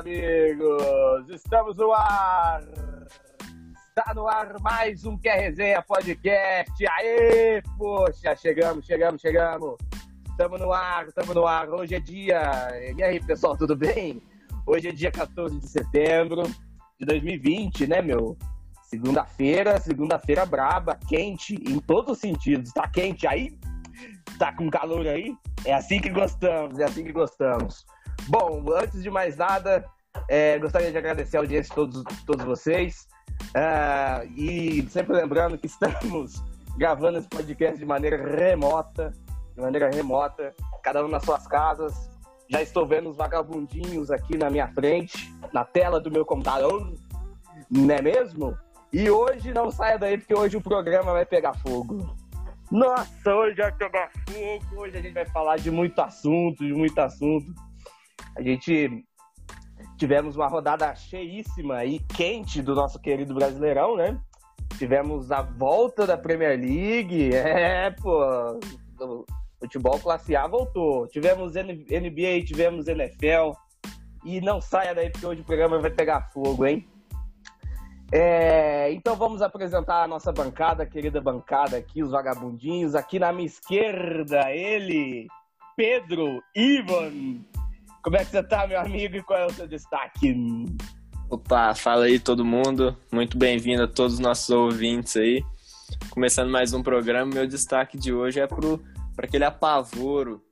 amigos! Estamos no ar! Está no ar mais um Quer Resenha Podcast. Aê, poxa, chegamos, chegamos, chegamos. Estamos no ar, estamos no ar. Hoje é dia. E aí, pessoal, tudo bem? Hoje é dia 14 de setembro de 2020, né, meu? Segunda-feira, segunda-feira braba, quente em todos os sentidos. Tá quente aí? Tá com calor aí? É assim que gostamos, é assim que gostamos. Bom, antes de mais nada, é, gostaria de agradecer a audiência de todos, todos vocês. É, e sempre lembrando que estamos gravando esse podcast de maneira remota, de maneira remota, cada um nas suas casas. Já estou vendo os vagabundinhos aqui na minha frente, na tela do meu computador, não é mesmo? E hoje não saia daí, porque hoje o programa vai pegar fogo. Nossa, hoje vai pegar fogo. Hoje a gente vai falar de muito assunto, de muito assunto. A gente tivemos uma rodada cheíssima e quente do nosso querido Brasileirão, né? Tivemos a volta da Premier League, é, pô, o futebol classe A voltou. Tivemos NBA, tivemos NFL. E não saia daí, porque hoje o programa vai pegar fogo, hein? É, então vamos apresentar a nossa bancada, a querida bancada aqui, os vagabundinhos. Aqui na minha esquerda, ele, Pedro Ivan como é que você tá, meu amigo, e qual é o seu destaque? Opa, fala aí todo mundo. Muito bem-vindo a todos os nossos ouvintes aí. Começando mais um programa, meu destaque de hoje é para aquele apavoro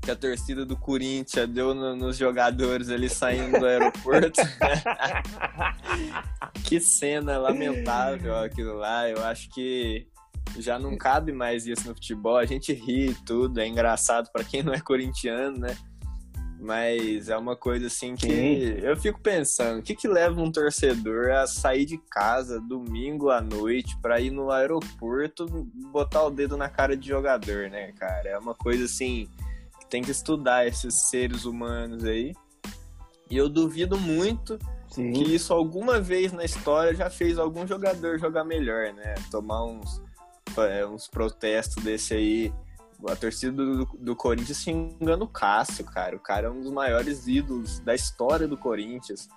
que a torcida do Corinthians deu no, nos jogadores ali saindo do aeroporto. que cena lamentável aquilo lá. Eu acho que já não cabe mais isso no futebol. A gente ri e tudo, é engraçado para quem não é corintiano, né? Mas é uma coisa assim que Sim. eu fico pensando, o que que leva um torcedor a sair de casa domingo à noite para ir no aeroporto botar o dedo na cara de jogador, né, cara? É uma coisa assim que tem que estudar esses seres humanos aí. E eu duvido muito Sim. que isso alguma vez na história já fez algum jogador jogar melhor, né? Tomar uns, é, uns protestos desse aí a torcida do, do Corinthians xingando o Cássio, cara. O cara é um dos maiores ídolos da história do Corinthians.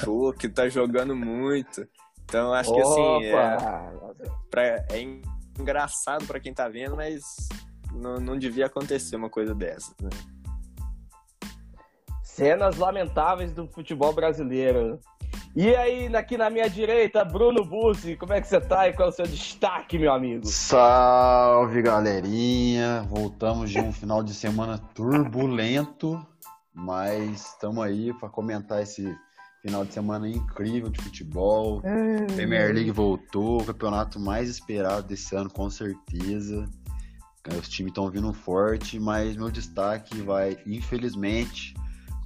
Show, que tá jogando muito. Então, acho que assim, é, pra, é engraçado para quem tá vendo, mas não, não devia acontecer uma coisa dessa, né? Cenas lamentáveis do futebol brasileiro. E aí, aqui na minha direita, Bruno Bussi, como é que você tá e qual é o seu destaque, meu amigo? Salve, galerinha! Voltamos de um final de semana turbulento, mas estamos aí para comentar esse final de semana incrível de futebol. É... Premier League voltou, o campeonato mais esperado desse ano, com certeza. Os times estão vindo forte, mas meu destaque vai, infelizmente,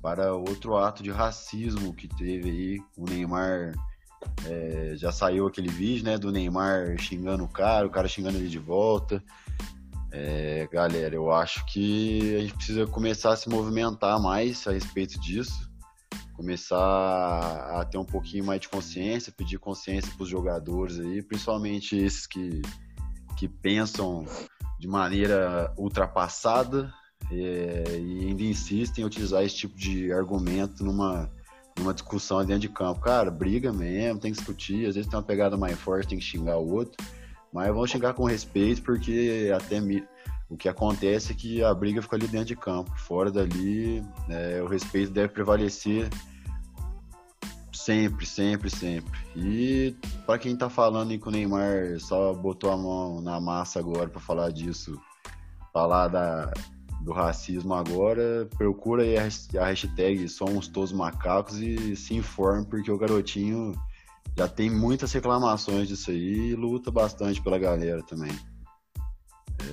para outro ato de racismo que teve aí. O Neymar é, já saiu aquele vídeo, né, do Neymar xingando o cara, o cara xingando ele de volta. É, galera, eu acho que a gente precisa começar a se movimentar mais a respeito disso, começar a ter um pouquinho mais de consciência, pedir consciência para os jogadores aí, principalmente esses que, que pensam de maneira ultrapassada é, e ainda insistem em utilizar esse tipo de argumento numa, numa discussão dentro de campo. Cara, briga mesmo, tem que discutir, às vezes tem uma pegada mais forte, tem que xingar o outro, mas vamos xingar com respeito, porque até me, o que acontece é que a briga fica ali dentro de campo. Fora dali, é, o respeito deve prevalecer sempre, sempre, sempre. E para quem tá falando que o Neymar só botou a mão na massa agora para falar disso, falar da, do racismo agora, procura aí a hashtag Somos Todos Macacos e se informe, porque o garotinho já tem muitas reclamações disso aí e luta bastante pela galera também.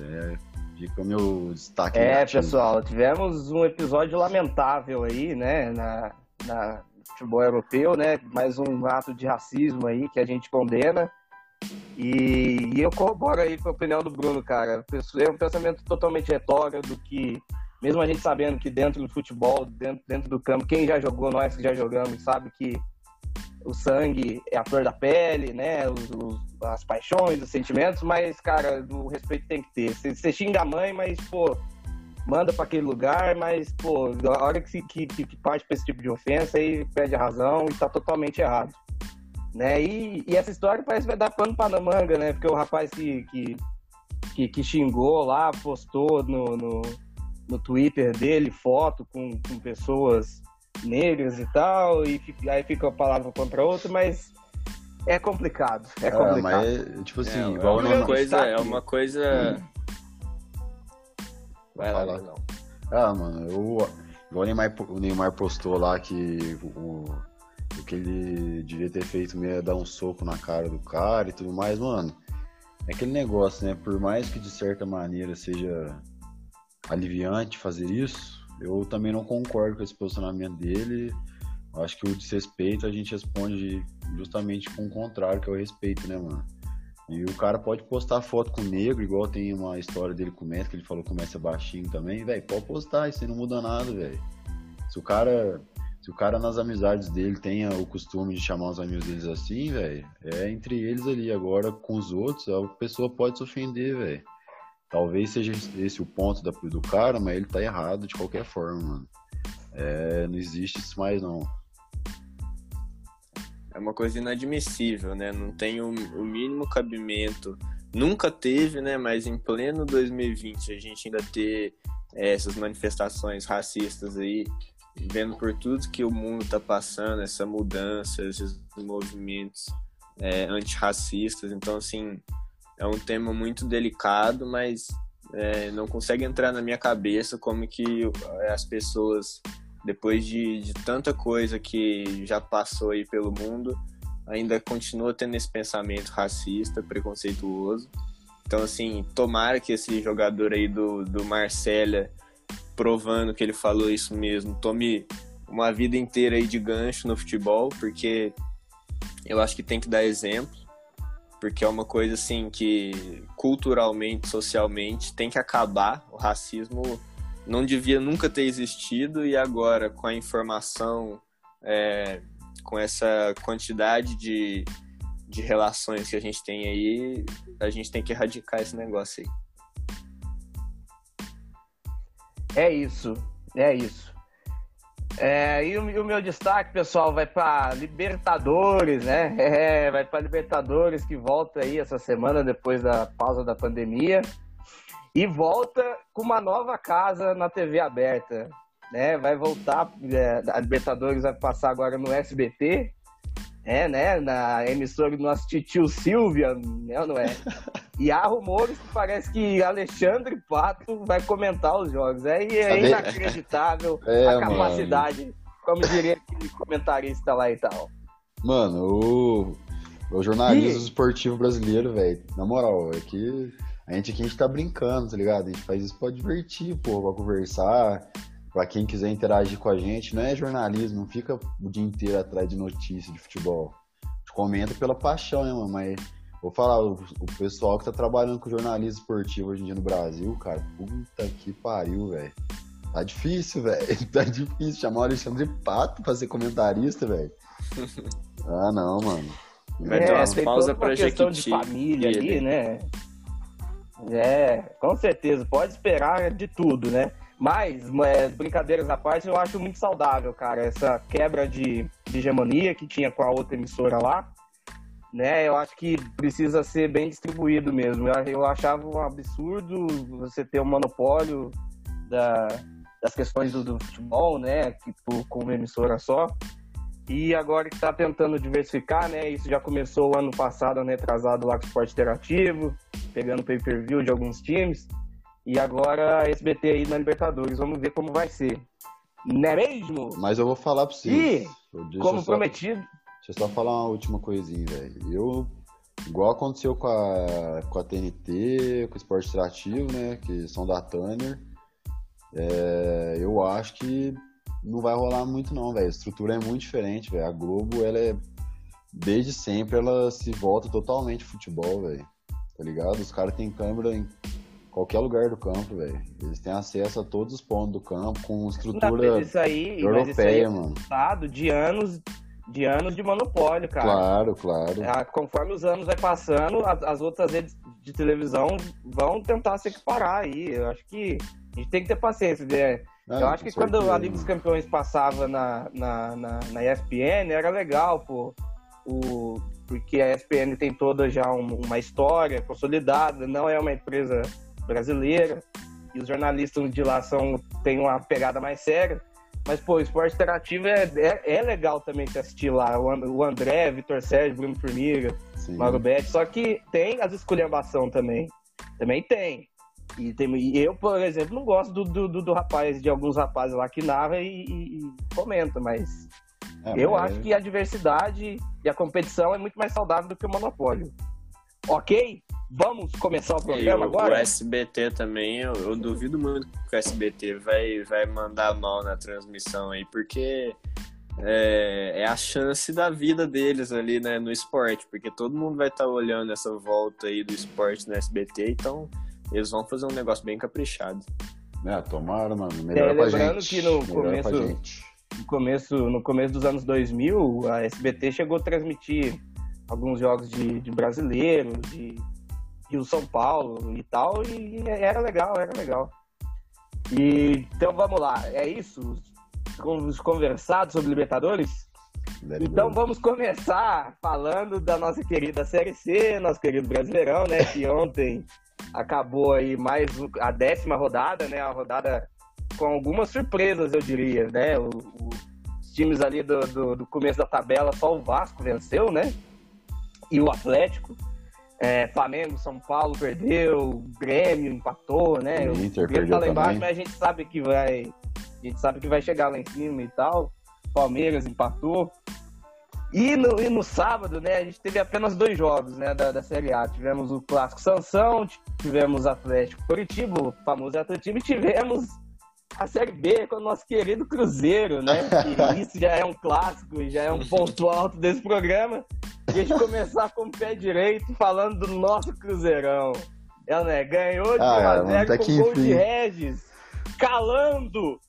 É, fica o meu destaque. É, negativo. pessoal, tivemos um episódio lamentável aí, né, na, na futebol europeu, né, mais um ato de racismo aí que a gente condena. E, e, eu corroboro aí com a opinião do Bruno, cara. É um pensamento totalmente retrógrado que, mesmo a gente sabendo que dentro do futebol, dentro, dentro do campo, quem já jogou, nós que já jogamos, sabe que o sangue é a flor da pele, né? Os, os, as paixões, os sentimentos, mas, cara, o respeito tem que ter. Você, xinga a mãe, mas, pô, manda para aquele lugar, mas, pô, a hora que, que, que parte para esse tipo de ofensa, aí perde a razão e tá totalmente errado. Né? E, e essa história parece que vai dar pano para manga, né? Porque o rapaz que, que, que, que xingou lá, postou no, no, no, Twitter dele foto com, com pessoas negras e tal, e aí fica uma palavra contra outra, mas é complicado. É, é complicado. mas, tipo assim, é, igual é uma coisa, é uma coisa. Hum. Vai lá, não. Ah, mano, eu. Igual o Neymar, o Neymar postou lá que o, que ele devia ter feito mesmo é dar um soco na cara do cara e tudo mais, mano. É aquele negócio, né? Por mais que de certa maneira seja aliviante fazer isso, eu também não concordo com esse posicionamento dele. Eu acho que o desrespeito a gente responde justamente com o contrário, que é o respeito, né, mano? E o cara pode postar foto com o negro, igual tem uma história dele com o Messi, que ele falou que o Messi é baixinho também, velho, pode postar, isso aí não muda nada, velho. Se o cara. O cara nas amizades dele tenha o costume de chamar os amigos deles assim, velho, é entre eles ali. Agora, com os outros, a pessoa pode se ofender, velho. Talvez seja esse o ponto da, do cara, mas ele tá errado de qualquer forma, mano. É, não existe isso mais, não é uma coisa inadmissível, né? Não tem o, o, mínimo cabimento. Nunca teve, né? Mas em pleno 2020 a gente ainda ter é, essas manifestações racistas aí, vendo por tudo que o mundo está passando, essa mudança, esses movimentos é, antirracistas. Então, assim, é um tema muito delicado, mas é, não consegue entrar na minha cabeça como que as pessoas depois de, de tanta coisa que já passou aí pelo mundo, ainda continua tendo esse pensamento racista, preconceituoso. Então, assim, tomara que esse jogador aí do, do Marcélia, provando que ele falou isso mesmo, tome uma vida inteira aí de gancho no futebol, porque eu acho que tem que dar exemplo, porque é uma coisa assim que culturalmente, socialmente tem que acabar. O racismo não devia nunca ter existido e agora com a informação, é, com essa quantidade de, de relações que a gente tem aí, a gente tem que erradicar esse negócio aí. É isso, é isso. É, e, o, e, o, meu destaque, pessoal, vai para Libertadores, né? É, vai para Libertadores que volta aí essa semana depois da pausa da pandemia e volta com uma nova casa na TV aberta. Né? Vai voltar, é, a Libertadores vai passar agora no SBT, é, né? Na emissora do nosso tio Silvia, né, não é? E há rumores que parece que Alexandre Pato vai comentar os jogos. É, é inacreditável é, a capacidade, mano. como diria aquele comentarista lá e tal. Mano, o, o jornalismo e... esportivo brasileiro, velho, na moral, é que a gente aqui a gente tá brincando, tá ligado? A gente faz isso pra divertir, pô, pra conversar, pra quem quiser interagir com a gente. Não é jornalismo, não fica o dia inteiro atrás de notícia de futebol. A gente comenta pela paixão, né, mano? Mas vou falar, o, o pessoal que tá trabalhando com jornalismo esportivo hoje em dia no Brasil, cara, puta que pariu, velho. Tá difícil, velho. Tá difícil chamar o Alexandre Pato pra ser comentarista, velho. Ah, não, mano. Vai é, ter umas pausas pra questão de família ali, né? É, com certeza, pode esperar de tudo, né? Mas, é, brincadeiras à parte, eu acho muito saudável, cara, essa quebra de, de hegemonia que tinha com a outra emissora lá, né? Eu acho que precisa ser bem distribuído mesmo. Eu, eu achava um absurdo você ter um monopólio da, das questões do, do futebol, né? Tipo, com uma emissora só. E agora que está tentando diversificar, né? Isso já começou o ano passado, ano retrasado lá com o esporte interativo, pegando pay-per-view de alguns times. E agora SBT aí na Libertadores. Vamos ver como vai ser. Não é mesmo? Mas eu vou falar para vocês. E, como só, prometido. Deixa eu só falar uma última coisinha, velho. Eu, igual aconteceu com a, com a TNT, com o esporte interativo, né? Que são da Tanner. É, eu acho que não vai rolar muito não, velho. A estrutura é muito diferente, velho. A Globo, ela é desde sempre ela se volta totalmente futebol, velho. Tá ligado? Os caras têm câmera em qualquer lugar do campo, velho. Eles têm acesso a todos os pontos do campo com estrutura não, isso aí, europeia, isso aí é mano. de anos de anos de monopólio, cara. Claro, claro. É, conforme os anos vai passando, as, as outras redes de televisão vão tentar se equiparar aí. Eu acho que A gente tem que ter paciência. Né? Ah, eu acho que quando a Liga dos. Campeões passava na, na, na, na ESPN, era legal, pô. O, porque a ESPN tem toda já um- uma história consolidada, não é uma empresa brasileira, e os jornalistas de lá são, têm uma pegada mais séria. Mas, pô, esporte interativo é, é, é legal também de assistir lá. O And- O André, Vitor Sérgio, Bruno Formiga, Sim. Betti, só que tem as esculhambação também. Também tem. E, tem. e eu, por exemplo, não gosto do, do, do- do rapaz, de alguns rapazes lá que narra e, e, e comenta, mas É, eu mas- acho que a diversidade e a competição é muito mais saudável do que o monopólio. Ok? Vamos começar o E programa o, agora? o SBT também, eu, eu duvido muito que o SBT vai, vai mandar mal na transmissão aí, porque é, é a chance da vida deles ali né, no esporte, porque todo mundo vai estar olhando essa volta aí do esporte no SBT, então eles vão fazer um negócio bem caprichado. É, tomara, mano. Melhor É, pra lembrando gente. que no Melhor começo- no começo, no começo dos anos 2000, a SBT chegou a transmitir alguns jogos de, de brasileiro, de Rio São Paulo e tal, e era legal, era legal. E, então vamos lá, é isso? Vamos conversar sobre Libertadores? Então vamos começar falando da nossa querida Série C, nosso querido Brasileirão, né? Que ontem acabou aí mais a décima rodada, né? A rodada com algumas surpresas, eu diria, né? O- o- os times ali do, do- do começo da tabela, só o Vasco venceu, né? E o Atlético. É, Flamengo, São Paulo perdeu, Grêmio empatou, né? O Inter Grêmio tá perdeu lá embaixo, também. mas a gente sabe que vai. A gente sabe que vai chegar lá em cima e tal. Palmeiras empatou. E no, e no sábado, né, a gente teve apenas dois jogos, né, da, da Série A. Tivemos o Clássico Sansão, tivemos Atlético Curitiba, o famoso Atlético, e tivemos a Série B com o nosso querido Cruzeiro, né? Que isso já é um clássico, já é um ponto alto desse programa. E a gente começar com o pé direito falando do nosso Cruzeirão. É, né? Ganhou de Ah, 1 a mano, 0 até com que gol de enfim. Regis, calando,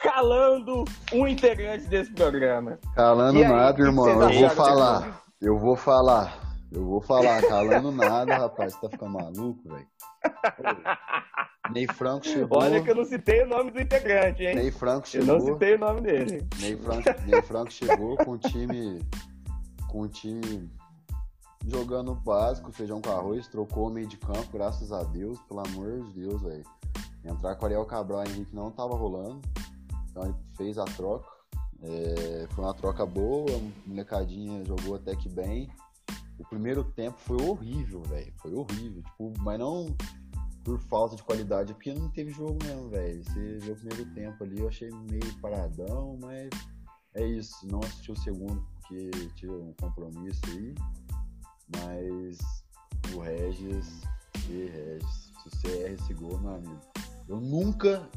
calando um integrante desse programa. Calando aí, nada, irmão. Eu vou falar. Eu vou falar. Eu vou falar. Calando nada, rapaz. Você tá ficando maluco, velho? Ney Franco chegou. Olha que eu não citei o nome do integrante, hein? Ney Franco Eu chegou. não citei o nome dele. Ney Franco, Ney Franco chegou com o time. Com o time jogando básico, feijão com arroz, trocou o meio de campo, graças a Deus, pelo amor de Deus, velho. Entrar com o Ariel Cabral e Henrique não tava rolando. Então ele fez a troca. É, foi uma troca boa, a molecadinha jogou até que bem. O primeiro tempo foi horrível, velho. Foi horrível. Tipo, mas não por falta de qualidade, porque não teve jogo mesmo, velho. Você viu o primeiro tempo ali, eu achei meio paradão, mas é isso. Não assisti o segundo porque tive um compromisso aí. Mas o Regis, e Regis, se você erra esse gol, meu amigo, eu nunca,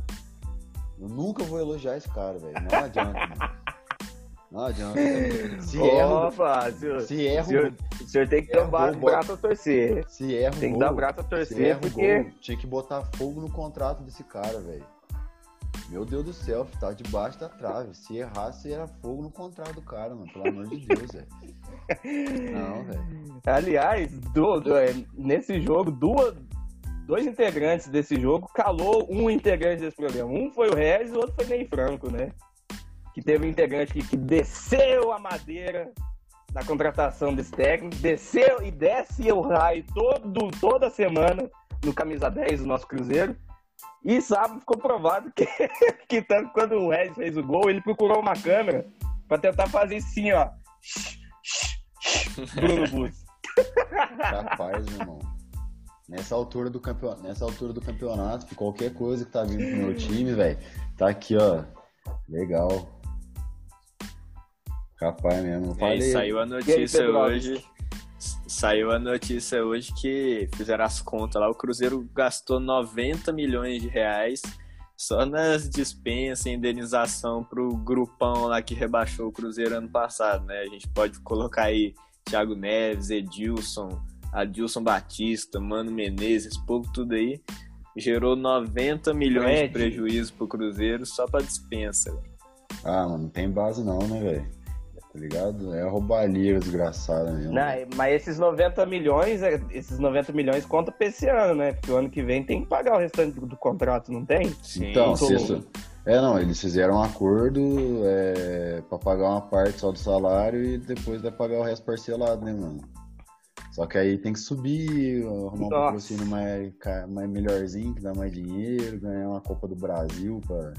eu nunca vou elogiar esse cara, velho. Não adianta, mano. Não adianta. Se erra, Opa, senhor, se erra, o senhor, o senhor tem que Erra o braço a torcer. se erra Tem que gol, dar o braço a se torcer, porque gol, tinha que botar fogo no contrato desse cara, velho. Meu Deus do céu, tá debaixo da trave. Se errasse, era fogo no contrato do cara, mano. Pelo amor de Deus, velho. Não, velho. Aliás, do- do- é, nesse jogo, duas, dois integrantes desse jogo calou um integrante desse programa. Um foi o Regis o outro foi Ney Franco, né? Que teve um integrante que, que desceu a madeira na contratação desse técnico, desceu e desce o raio todo, toda semana no camisa 10 do nosso Cruzeiro. E sábado ficou provado que, que tanto quando o Regis fez o gol, ele procurou uma câmera pra tentar fazer assim, ó. Bruno Bus. Capaz, meu irmão. Nessa altura do campeonato, nessa altura do campeonato, que qualquer coisa que tá vindo pro meu time, velho, tá aqui, ó. Legal. Capaz mesmo. Aí falei. saiu a notícia Pedro hoje. Saiu a notícia hoje que fizeram as contas lá. O Cruzeiro gastou 90 milhões de reais só nas dispensas e indenização pro grupão lá que rebaixou o Cruzeiro ano passado, né? A gente pode colocar aí Thiago Neves, Edilson, Adilson Batista, Mano Menezes, esse povo tudo aí. Gerou 90 milhões de prejuízo pro Cruzeiro só pra dispensa. Ah, mano, não tem base não, né, velho? Tá ligado? É roubalheira desgraçada mesmo. Não, mas esses 90 milhões, é, esses 90 milhões conta pra esse ano, né? Porque o ano que vem tem que pagar o restante do, do contrato, não tem? Sim. Então, isso- É, não, eles fizeram um acordo é, pra pagar uma parte só do salário e depois vai pagar o resto parcelado, né, mano? Só que aí tem que subir, arrumar um patrocínio mais, mais melhorzinho, que dá mais dinheiro, ganhar uma Copa do Brasil pra,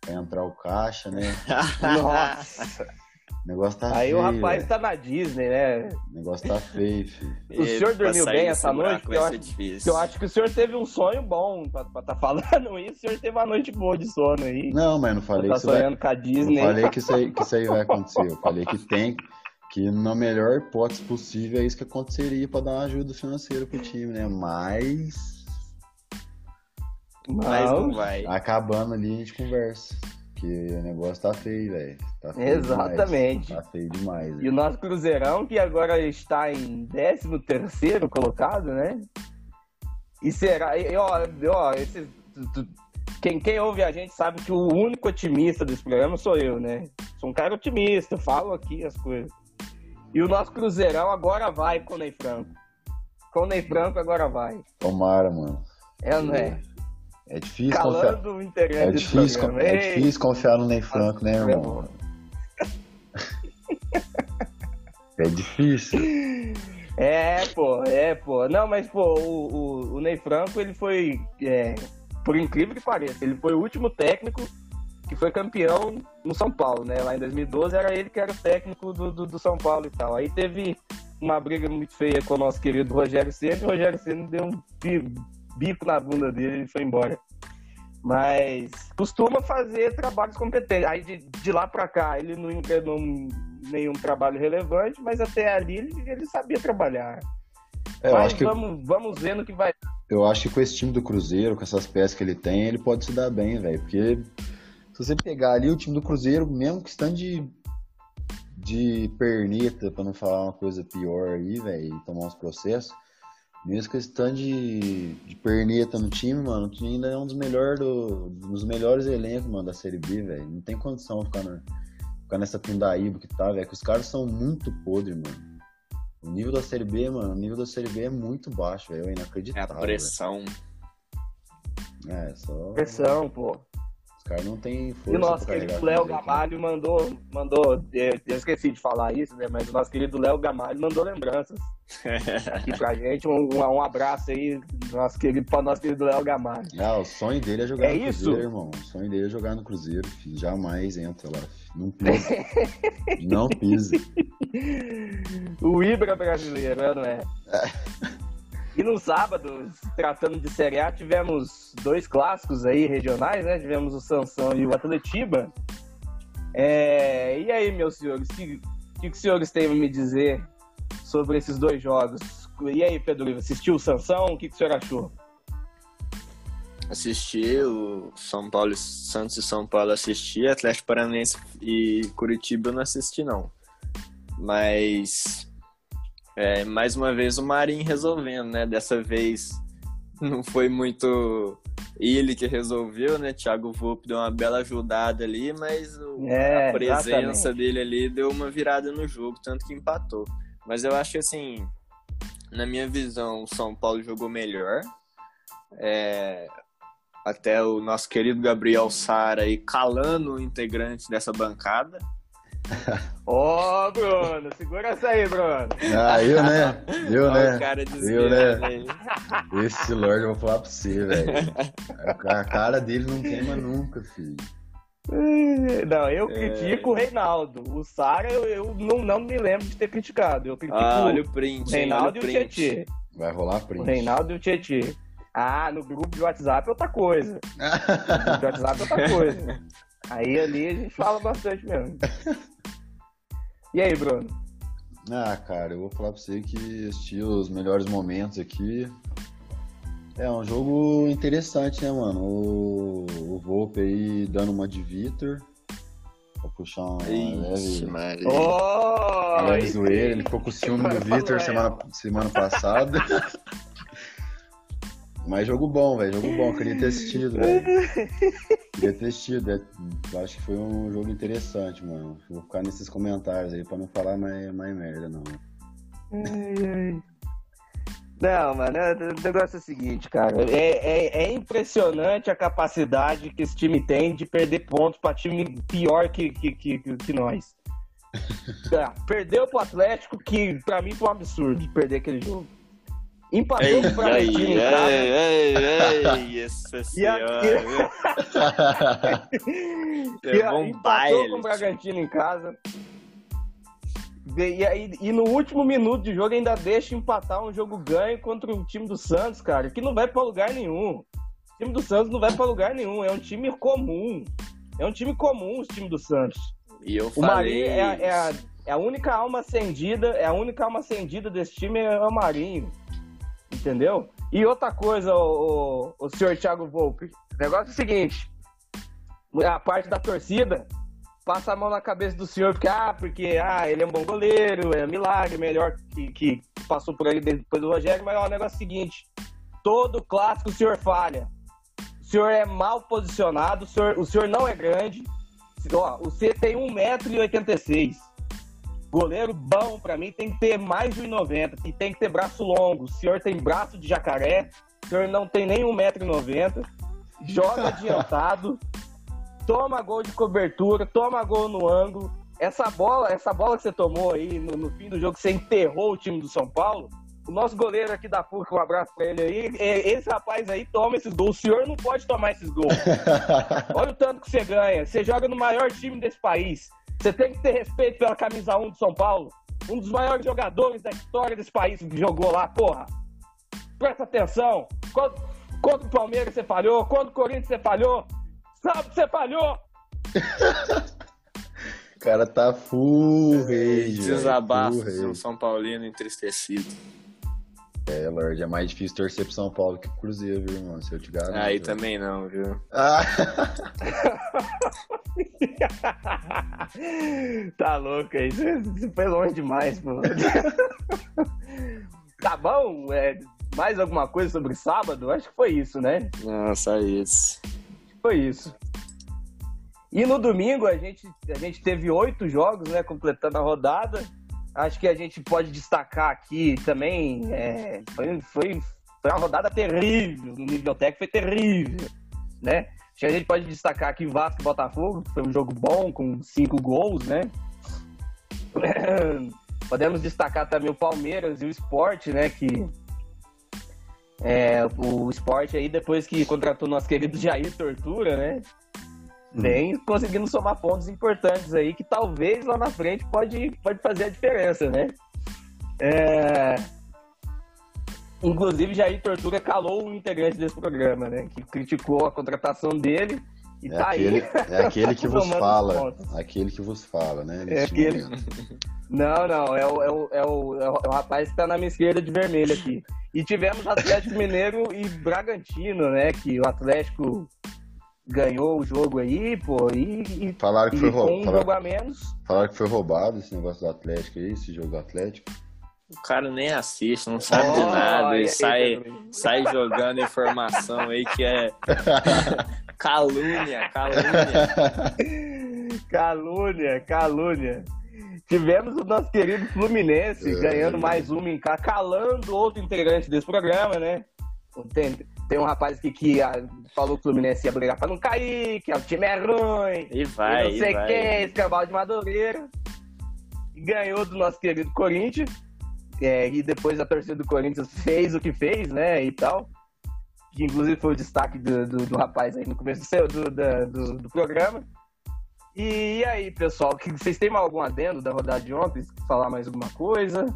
pra entrar o caixa, né? Nossa! O negócio tá Aí feio, o rapaz velho. tá na Disney, né? O negócio tá feio, filho. O senhor pra dormiu bem essa noite? Eu acho-. Eu acho que o senhor teve um sonho bom pra estar tá falando isso. O senhor teve uma noite boa de sono aí. Não, mas eu não falei tá que isso vai, sonhando com a Não Disney. falei que isso, aí, que isso aí vai acontecer. Eu falei que tem, que na melhor hipótese possível é isso que aconteceria pra dar uma ajuda financeira pro time, né? Mas Mas não Não. vai. acabando ali a gente conversa. Porque o negócio tá feio, velho. Tá feio Exatamente. Demais. Tá feio demais. E o velho. nosso Cruzeirão, que agora está em 13 terceiro colocado, né? E será... E, ó, ó, esse, quem, quem ouve a gente sabe que o único otimista desse programa sou eu, né? Sou um cara otimista, falo aqui as coisas. E o nosso Cruzeirão agora vai com o Ney Franco. Com o Ney Franco agora vai. Tomara, mano. É não é? É difícil confiar. Calando o integrante É difícil, programa. é Ei, difícil confiar no Ney Franco, né, irmão? É difícil. É, pô, é, pô. Não, mas, pô, o, o, o Ney Franco, ele foi, é, por incrível que pareça, ele foi o último técnico que foi campeão no São Paulo, né? Lá em 2012 era ele que era o técnico do, do, do São Paulo e tal. Aí teve uma briga muito feia com o nosso querido Rogério Ceni. O Rogério Ceni deu um bico na bunda dele e foi embora. Mas costuma fazer trabalhos competentes. Aí de, de lá pra cá ele não engrenou nenhum trabalho relevante, mas até ali ele, ele sabia trabalhar. É, mas acho que vamos, vamos ver no que vai. Eu acho que com esse time do Cruzeiro, com essas peças que ele tem, ele pode se dar bem, velho. Porque se você pegar ali o time do Cruzeiro, mesmo que estando de, de perneta, pra não falar uma coisa pior aí, velho, e tomar uns processos, mesmo que estando de, de perneta no time, mano, o time ainda é um dos, melhor do, dos melhores elencos, mano, da Série B, velho. Não tem condição ficar, na, ficar nessa pindaíba que tá, velho. Que os caras são muito podres, mano. O nível da Série B, mano, o nível da Série B é muito baixo, velho. É É inacreditável. a pressão. velho. É, só. Pressão, pô. Os caras não têm força. E o nosso querido Léo. Gamalho mandou. mandou é, eu esqueci de falar isso, né? Mas o nosso querido Léo Gamalho mandou lembranças aqui pra gente. Um, um, abraço aí nosso querido, para o nosso querido Léo Gamalho. Ah, o sonho dele é jogar É no isso? Cruzeiro, irmão. O sonho dele é jogar no Cruzeiro, filho. Jamais entra lá. filho. Não pisa. não pisa. O Ibra brasileiro, é, não é? E no sábado, tratando de Série A, tivemos dois clássicos aí regionais, né? Tivemos o Sansão e o Atletiba. É, E aí, meus senhores, o que, que, que os senhores têm a me dizer sobre esses dois jogos? E aí, Pedro, Ivo, assistiu o Sansão? O que, que o senhor achou? Assisti o São Paulo, e- Santos e São Paulo assisti, Atlético Paranaense e Curitiba eu não assisti não. Mas é, mais uma vez o Marinho resolvendo, né? Dessa vez não foi muito ele que resolveu, né? Thiago Volpe deu uma bela ajudada ali, mas o- É, a presença exatamente. dele ali deu uma virada no jogo, tanto que empatou. Mas eu acho que assim, na minha visão, o São Paulo jogou melhor. É, até o nosso querido Gabriel Sara aí calando o integrante dessa bancada. Ô, Bruno, segura essa aí, Bruno. Ah, eu, né? Eu, Olha né? o cara Eu, desviando né? Esse Lorde eu vou falar pra você, velho. A cara dele não queima nunca, filho. Não, eu É. critico o Reinaldo. O Sara, eu, eu não, não me lembro de ter criticado. Eu critico Ah, olha o o print, hein? Olha Reinaldo o e o. Tietê. Vai rolar O print. Reinaldo e o Tietê. Ah, no grupo de WhatsApp é outra coisa. No grupo de WhatsApp é outra coisa. Aí ali a gente fala bastante mesmo. E aí, Bruno? Ah, cara, eu vou falar pra você que assisti os melhores momentos aqui. É um jogo interessante, né, mano? O, o Volpe aí dando uma de Vitor. Pra puxar uma Ixi, leve, Maria. Oh, uma leve zoeira. Ele ficou com o ciúme do Vitor semana, semana passada. Mas jogo bom, velho. Jogo bom. Queria ter assistido, velho. Queria ter assistido. É, acho que foi um jogo interessante, mano. Vou ficar nesses comentários aí pra não falar mais, mais merda, não. Ai, ai. Não, mano, o negócio é o seguinte, cara. É, é, é, impressionante a capacidade que esse time tem de perder pontos pra time pior que, que, que, que nós. É, perdeu pro Atlético, que pra mim foi um absurdo perder aquele jogo. Empatou com o Bragantino em casa. Ei, ei, ei, essa senhora. E, a, empatou com o Bragantino em casa. E, aí, e no último minuto de jogo ainda deixa empatar um jogo ganho contra o time do Santos, cara, que não vai para lugar nenhum. O time do Santos não vai para lugar nenhum, é um time comum. É um time comum o time do Santos. E eu O falei. Marinho é, a- é a, é a única alma acendida, é a única alma acendida desse time é o Marinho. Entendeu? E outra coisa, o, o, o senhor Thiago Volpe, o negócio é o seguinte: a parte da torcida passa a mão na cabeça do senhor, porque, ah, porque ah, ele é um bom goleiro, é milagre, melhor que, que passou por aí depois do Rogério, mas ó, o negócio é o seguinte: todo clássico o senhor falha. O senhor é mal posicionado, o senhor, o senhor não é grande. Ó, você tem 1,86m. Goleiro bom pra mim tem que ter mais de 1,90m e tem que ter braço longo. O senhor tem braço de jacaré, o senhor não tem nem 1,90m, joga adiantado, toma gol de cobertura, toma gol no ângulo. Essa bola, essa bola que você tomou aí no, no fim do jogo, que você enterrou o time do São Paulo. O nosso goleiro aqui da PUC, um abraço pra ele aí. é, Esse rapaz aí toma esses gols. O senhor não pode tomar esses gols. Olha o tanto que você ganha. Você joga no maior time desse país. Você tem que ter respeito pela camisa 1 de São Paulo. Um dos maiores jogadores da história desse país que jogou lá, porra. Presta atenção. Quando, quando o Palmeiras você falhou, quando o Corinthians você falhou, sabe que você falhou. O cara tá full rage, velho, Desabafo full de um rage. São Paulino entristecido. É, Lorde, é mais difícil torcer pro São Paulo que pro Cruzeiro, viu, irmão? Se eu te garanto. Aí também não, viu? Ah, tá louco aí. Você você foi longe demais, pô. tá bom? É, mais alguma coisa sobre sábado? Acho que foi isso, né? Nossa, isso. Foi isso. E no domingo a gente, a gente teve oito jogos, né? Completando a rodada. Acho que a gente pode destacar aqui também. é, foi, foi, foi uma rodada terrível. No nível técnico foi terrível, né? Acho que a gente pode destacar aqui Vasco e Botafogo. Foi um jogo bom, com cinco gols, né? Podemos destacar também o Palmeiras e o Sport, né? Que é, o Sport aí, depois que contratou nosso querido Jair Tortura, né? Vem conseguindo somar pontos importantes aí, que talvez lá na frente pode, pode fazer a diferença, né? É... Inclusive, Jair Tortura calou um integrante desse programa, né? Que criticou a contratação dele e é, tá aquele, aí. é aquele que vos fala. Aquele que vos fala, né? É aquele-. Não, não, é o, é, o, é, o, é o- rapaz que tá na minha esquerda de vermelho aqui. E tivemos Atlético Mineiro e Bragantino, né? Que o Atlético ganhou o jogo aí, pô, e, e, Falaram que foi com um roubado. jogo a menos. Falaram que foi roubado esse negócio do Atlético aí, esse jogo do Atlético. O cara nem assiste, não sabe de Ó, nada e e sai, sai jogando informação aí que é calúnia, calúnia. Calúnia, calúnia. Tivemos o nosso querido Fluminense É. ganhando mais uma em casa, calando outro integrante desse programa, né? Tem, tem um rapaz aqui que falou que o Fluminense ia brigar pra não cair, que o time é ruim, E e vai, não e sei vai. quem, escambau de Madureira. E ganhou do nosso querido Corinthians. É, e depois a torcida do Corinthians fez o que fez, né? E tal. Que inclusive foi o destaque do, do, do rapaz aí no começo do, do, do, programa. E, aí, pessoal, que, vocês têm mais algum adendo da rodada de ontem? Falar mais alguma coisa?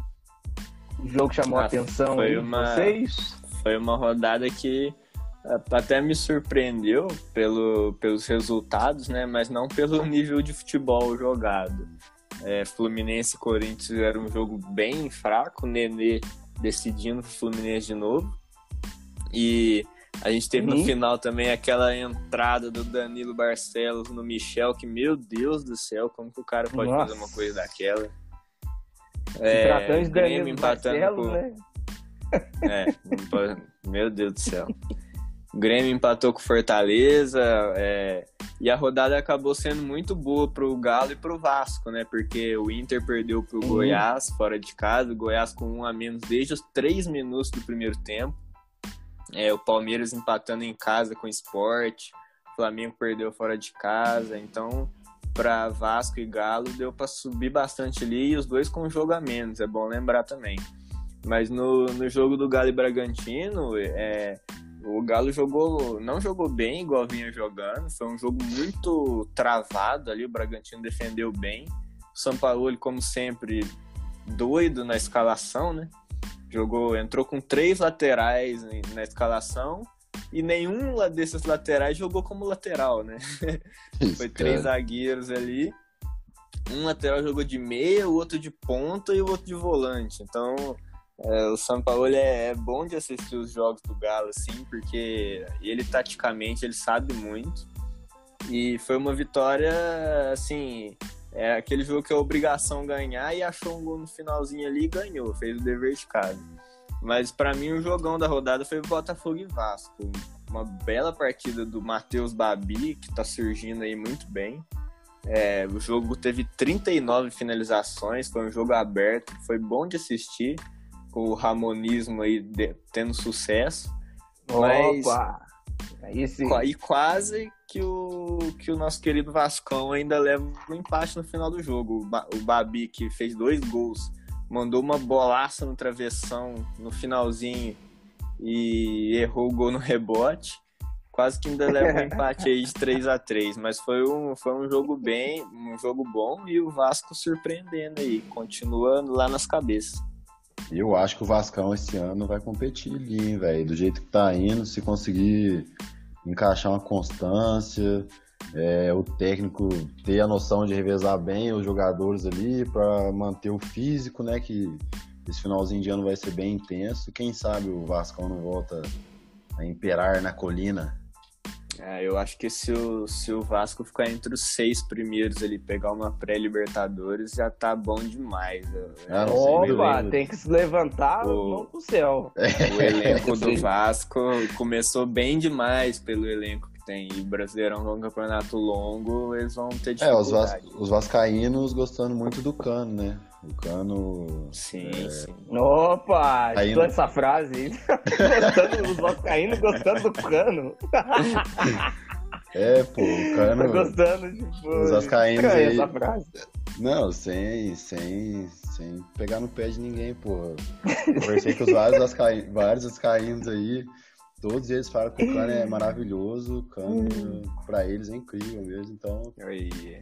O jogo chamou a Ah, atenção foi aí uma- vocês? Foi uma rodada que eh, até me surpreendeu pelo, pelos resultados, né? Mas não pelo nível de futebol jogado. É, Fluminense e Corinthians era um jogo bem fraco, Nenê decidindo o Fluminense de novo. E a gente teve no Uhum. final também aquela entrada do Danilo Barcelos no Michel, que, meu Deus do céu, como que o cara pode Nossa. fazer uma coisa daquela? Se tratando de Danilo Barcelos, com- né? É, meu Deus do céu. O Grêmio empatou com Fortaleza é, e a rodada acabou sendo muito boa pro Galo e pro Vasco, né? Porque o Inter perdeu pro uhum. Goiás fora de casa, o Goiás com um a menos desde os três minutos do primeiro tempo. É, o Palmeiras empatando em casa com o Sport, o Flamengo perdeu fora de casa, então para Vasco e Galo deu para subir bastante ali e os dois com jogo a menos, é bom lembrar também. Mas no, no jogo do Galo e Bragantino, é, o Galo jogou, não jogou bem igual vinha jogando, foi um jogo muito travado ali, o Bragantino defendeu bem. O São Paulo, como sempre, doido na escalação, né? Jogou, entrou com três laterais na escalação e nenhum desses laterais jogou como lateral, né? Isso, foi três cara. zagueiros ali. Um lateral jogou de meia, o outro de ponta e o outro de volante. Então, é, o São Paulo é, é, bom de assistir os jogos do Galo, assim, porque ele taticamente ele sabe muito. E foi uma vitória, assim, é aquele jogo que é obrigação ganhar e achou um gol no finalzinho ali e ganhou, fez o dever de casa. Mas para mim o jogão da rodada foi Botafogo e Vasco. Uma bela partida do Matheus Babi, que tá surgindo aí muito bem. É, o jogo teve 39 finalizações, foi um jogo aberto, foi bom de assistir o Ramonismo aí de, tendo sucesso. Mas, Opa! E quase que o, que o nosso querido Vascão ainda leva um empate no final do jogo. O, o Babi, que fez dois gols, mandou uma bolaça no travessão no finalzinho e errou o gol no rebote. Quase que ainda leva um empate aí de 3 a 3 Mas foi um, foi um jogo bem, um jogo bom e o Vasco surpreendendo aí, continuando lá nas cabeças. Eu acho que o Vascão esse ano vai competir ali, velho. Do jeito que tá indo, se conseguir encaixar uma constância, é, o técnico ter a noção de revezar bem os jogadores ali para manter o físico, né? Que esse finalzinho de ano vai ser bem intenso. Quem sabe o Vascão não volta a imperar na colina é, eu acho que se o, se o Vasco ficar entre os seis primeiros ali, pegar uma pré-Libertadores, já tá bom demais. Ah, Opa, tem que se levantar o, pro céu. O elenco do Vasco começou bem demais pelo elenco que tem. E o Brasileirão é um campeonato longo, eles vão ter dificuldade. É, os, Vas os vascaínos gostando muito do Cano, né? O Cano. Sim, é... sim. Opa! Aí no... essa frase gostando, os vascaínos gostando do Cano. É, pô, o Cano. Tá gostando, tipo. Os vascaínos aí. essa frase. Não, sem, sem, sem pegar no pé de ninguém, pô. Conversei com os vários, vascaínos, vários vascaínos aí. Todos eles falam que o Cano é maravilhoso, o Cano hum. pra eles é incrível mesmo, então. Aí.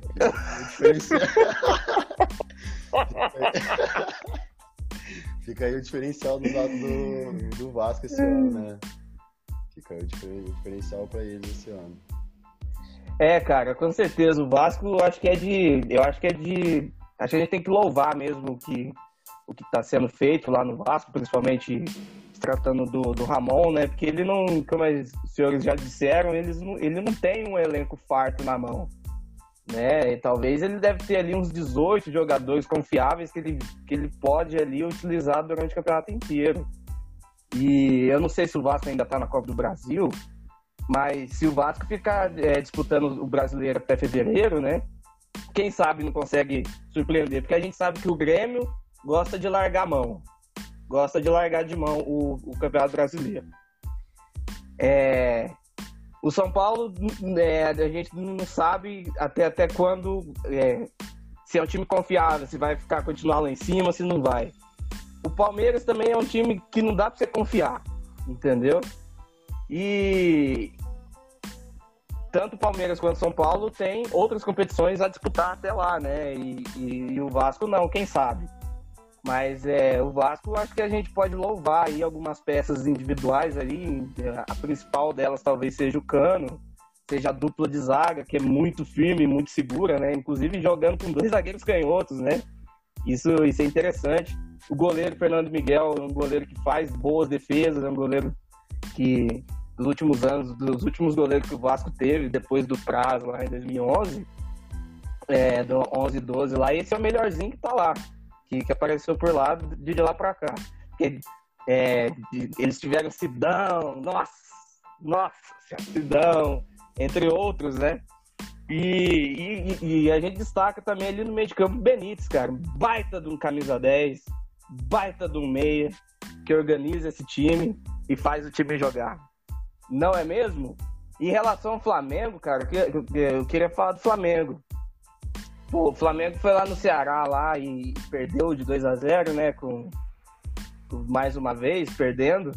Fica aí o diferencial do lado do, do Vasco esse ano, né? Fica aí o diferencial pra eles esse ano. É, cara, com certeza. O Vasco eu acho que é de. Eu acho que é de. Acho que a gente tem que louvar mesmo que, o que está sendo feito lá no Vasco, principalmente tratando do, do Ramon, né? Porque ele não, como os senhores já disseram, eles não, ele não tem um elenco farto na mão. Né? E talvez ele deve ter ali uns 18 jogadores confiáveis que ele, que ele pode ali utilizar durante o campeonato inteiro. E eu não sei se o Vasco ainda está na Copa do Brasil, mas se o Vasco ficar é, disputando o brasileiro até fevereiro, né? Quem sabe não consegue surpreender, porque a gente sabe que o Grêmio gosta de largar a mão gosta de largar de mão o, o Campeonato Brasileiro. É, o São Paulo, é, a gente não sabe até, até quando, é, se é um time confiável, se vai ficar continuar lá em cima, se não vai. O Palmeiras também é um time que não dá para você confiar, entendeu? E tanto Palmeiras quanto São Paulo tem outras competições a disputar até lá, né? E, e, e o Vasco não, quem sabe? Mas é, o Vasco, acho que a gente pode louvar aí algumas peças individuais ali. A principal delas talvez seja o Cano, seja a dupla de zaga, que é muito firme, muito segura, né? Inclusive jogando com dois zagueiros canhotos, né? Isso, isso é interessante. O goleiro Fernando Miguel é um goleiro que faz boas defesas, é um goleiro que dos últimos anos, dos últimos goleiros que o Vasco teve, depois do prazo lá em 2011, é, do 11 12 lá, esse é o melhorzinho que tá lá que, que apareceu por lá, de, de lá para cá. Porque É, eles tiveram Sidão, nossa, nossa, Sidão, entre outros, né? E, e, e, a gente destaca também ali no meio de campo Benítez, cara. Baita de um camisa 10, baita de um meia, que organiza esse time e faz o time jogar. Não é mesmo? Em relação ao Flamengo, cara, eu queria falar do Flamengo. Pô, o Flamengo foi lá no Ceará lá e perdeu de 2 a 0 né? Com, mais uma vez, perdendo.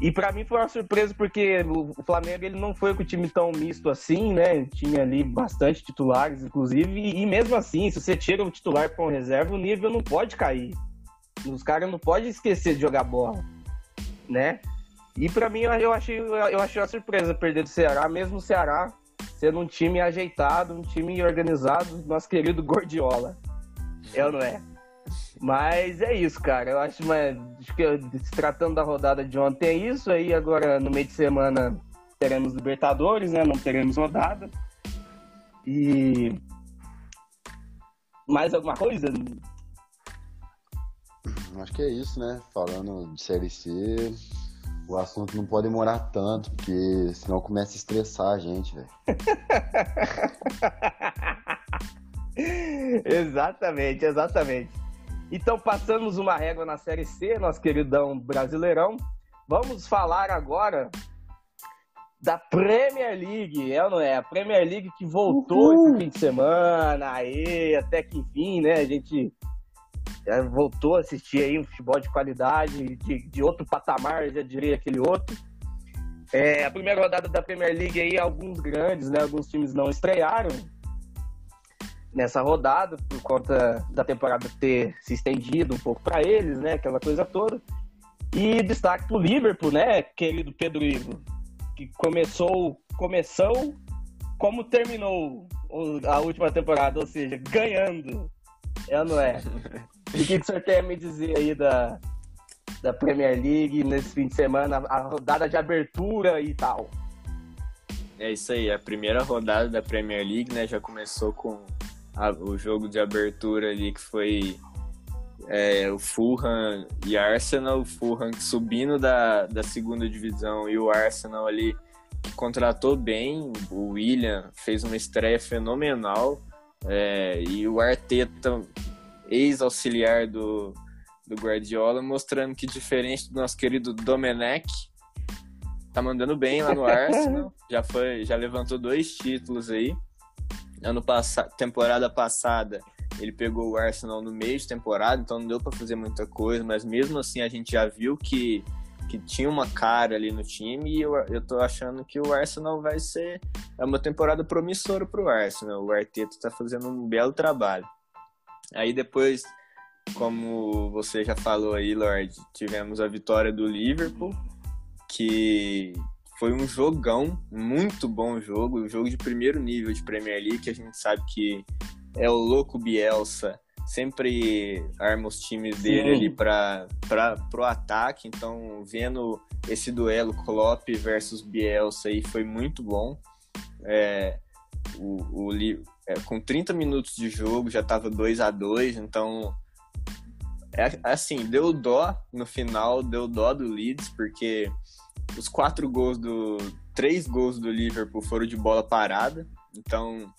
E para mim foi uma surpresa porque o Flamengo ele não foi com o time tão misto assim, né? Tinha ali bastante titulares, inclusive, e mesmo assim, se você tira o titular para um reserva, o nível não pode cair. Os caras não podem esquecer de jogar bola, né? E para mim eu achei, eu achei uma surpresa perder do Ceará, mesmo o Ceará sendo um time ajeitado, um time organizado, nosso querido Gordiola. Ou não é? Mas é isso, cara. Eu acho, mas, acho que se tratando da rodada de ontem é isso. Aí agora no meio de semana teremos Libertadores, né? Não teremos rodada. E mais alguma coisa? Acho que é isso, né? Falando de Série C, o assunto não pode demorar tanto, porque senão começa a estressar a gente, velho. exatamente, exatamente. Então, passamos uma régua na Série C, nosso queridão brasileirão. Vamos falar agora da Premier League, é ou não é? A Premier League que voltou Uhul. esse fim de semana, aí, até que enfim, né? A gente voltou a assistir aí um futebol de qualidade, de, de outro patamar, já diria aquele outro. É, a primeira rodada da Premier League aí, alguns grandes, né? Alguns times não estrearam nessa rodada, por conta da temporada ter se estendido um pouco para eles, né? Aquela coisa toda. E destaque pro Liverpool, né, querido Pedro Ivo, que começou, começou como terminou a última temporada, ou seja, ganhando. É ou não é? O que, que o senhor tem a me dizer aí da, da Premier League nesse fim de semana, a rodada de abertura e tal? É isso aí, a primeira rodada da Premier League, né, já começou com a, o jogo de abertura ali que foi é, o Fulham e Arsenal, o Fulham subindo da, da segunda divisão e o Arsenal ali que contratou bem, o William fez uma estreia fenomenal é, e o Arteta, ex-auxiliar do, do Guardiola, mostrando que diferente do nosso querido Domenech, tá mandando bem lá no Arsenal, já foi, já levantou dois títulos aí ano passado, temporada passada, ele pegou o Arsenal no meio de temporada, então não deu para fazer muita coisa, mas mesmo assim a gente já viu que, que tinha uma cara ali no time e eu, eu tô achando que o Arsenal vai ser é uma temporada promissora pro Arsenal. O Arteta tá fazendo um belo trabalho. Aí depois, como você já falou aí, Lord, tivemos a vitória do Liverpool, que foi um jogão, muito bom jogo, um jogo de primeiro nível de Premier League, que a gente sabe que é o louco Bielsa, sempre arma os times dele Sim. ali para o ataque, então vendo esse duelo Klopp versus Bielsa aí foi muito bom. É, o, o, é, com 30 minutos de jogo já estava 2 a 2 então é, assim, deu dó no final, deu dó do Leeds, porque os quatro gols do. Três gols do Liverpool foram de bola parada. Então,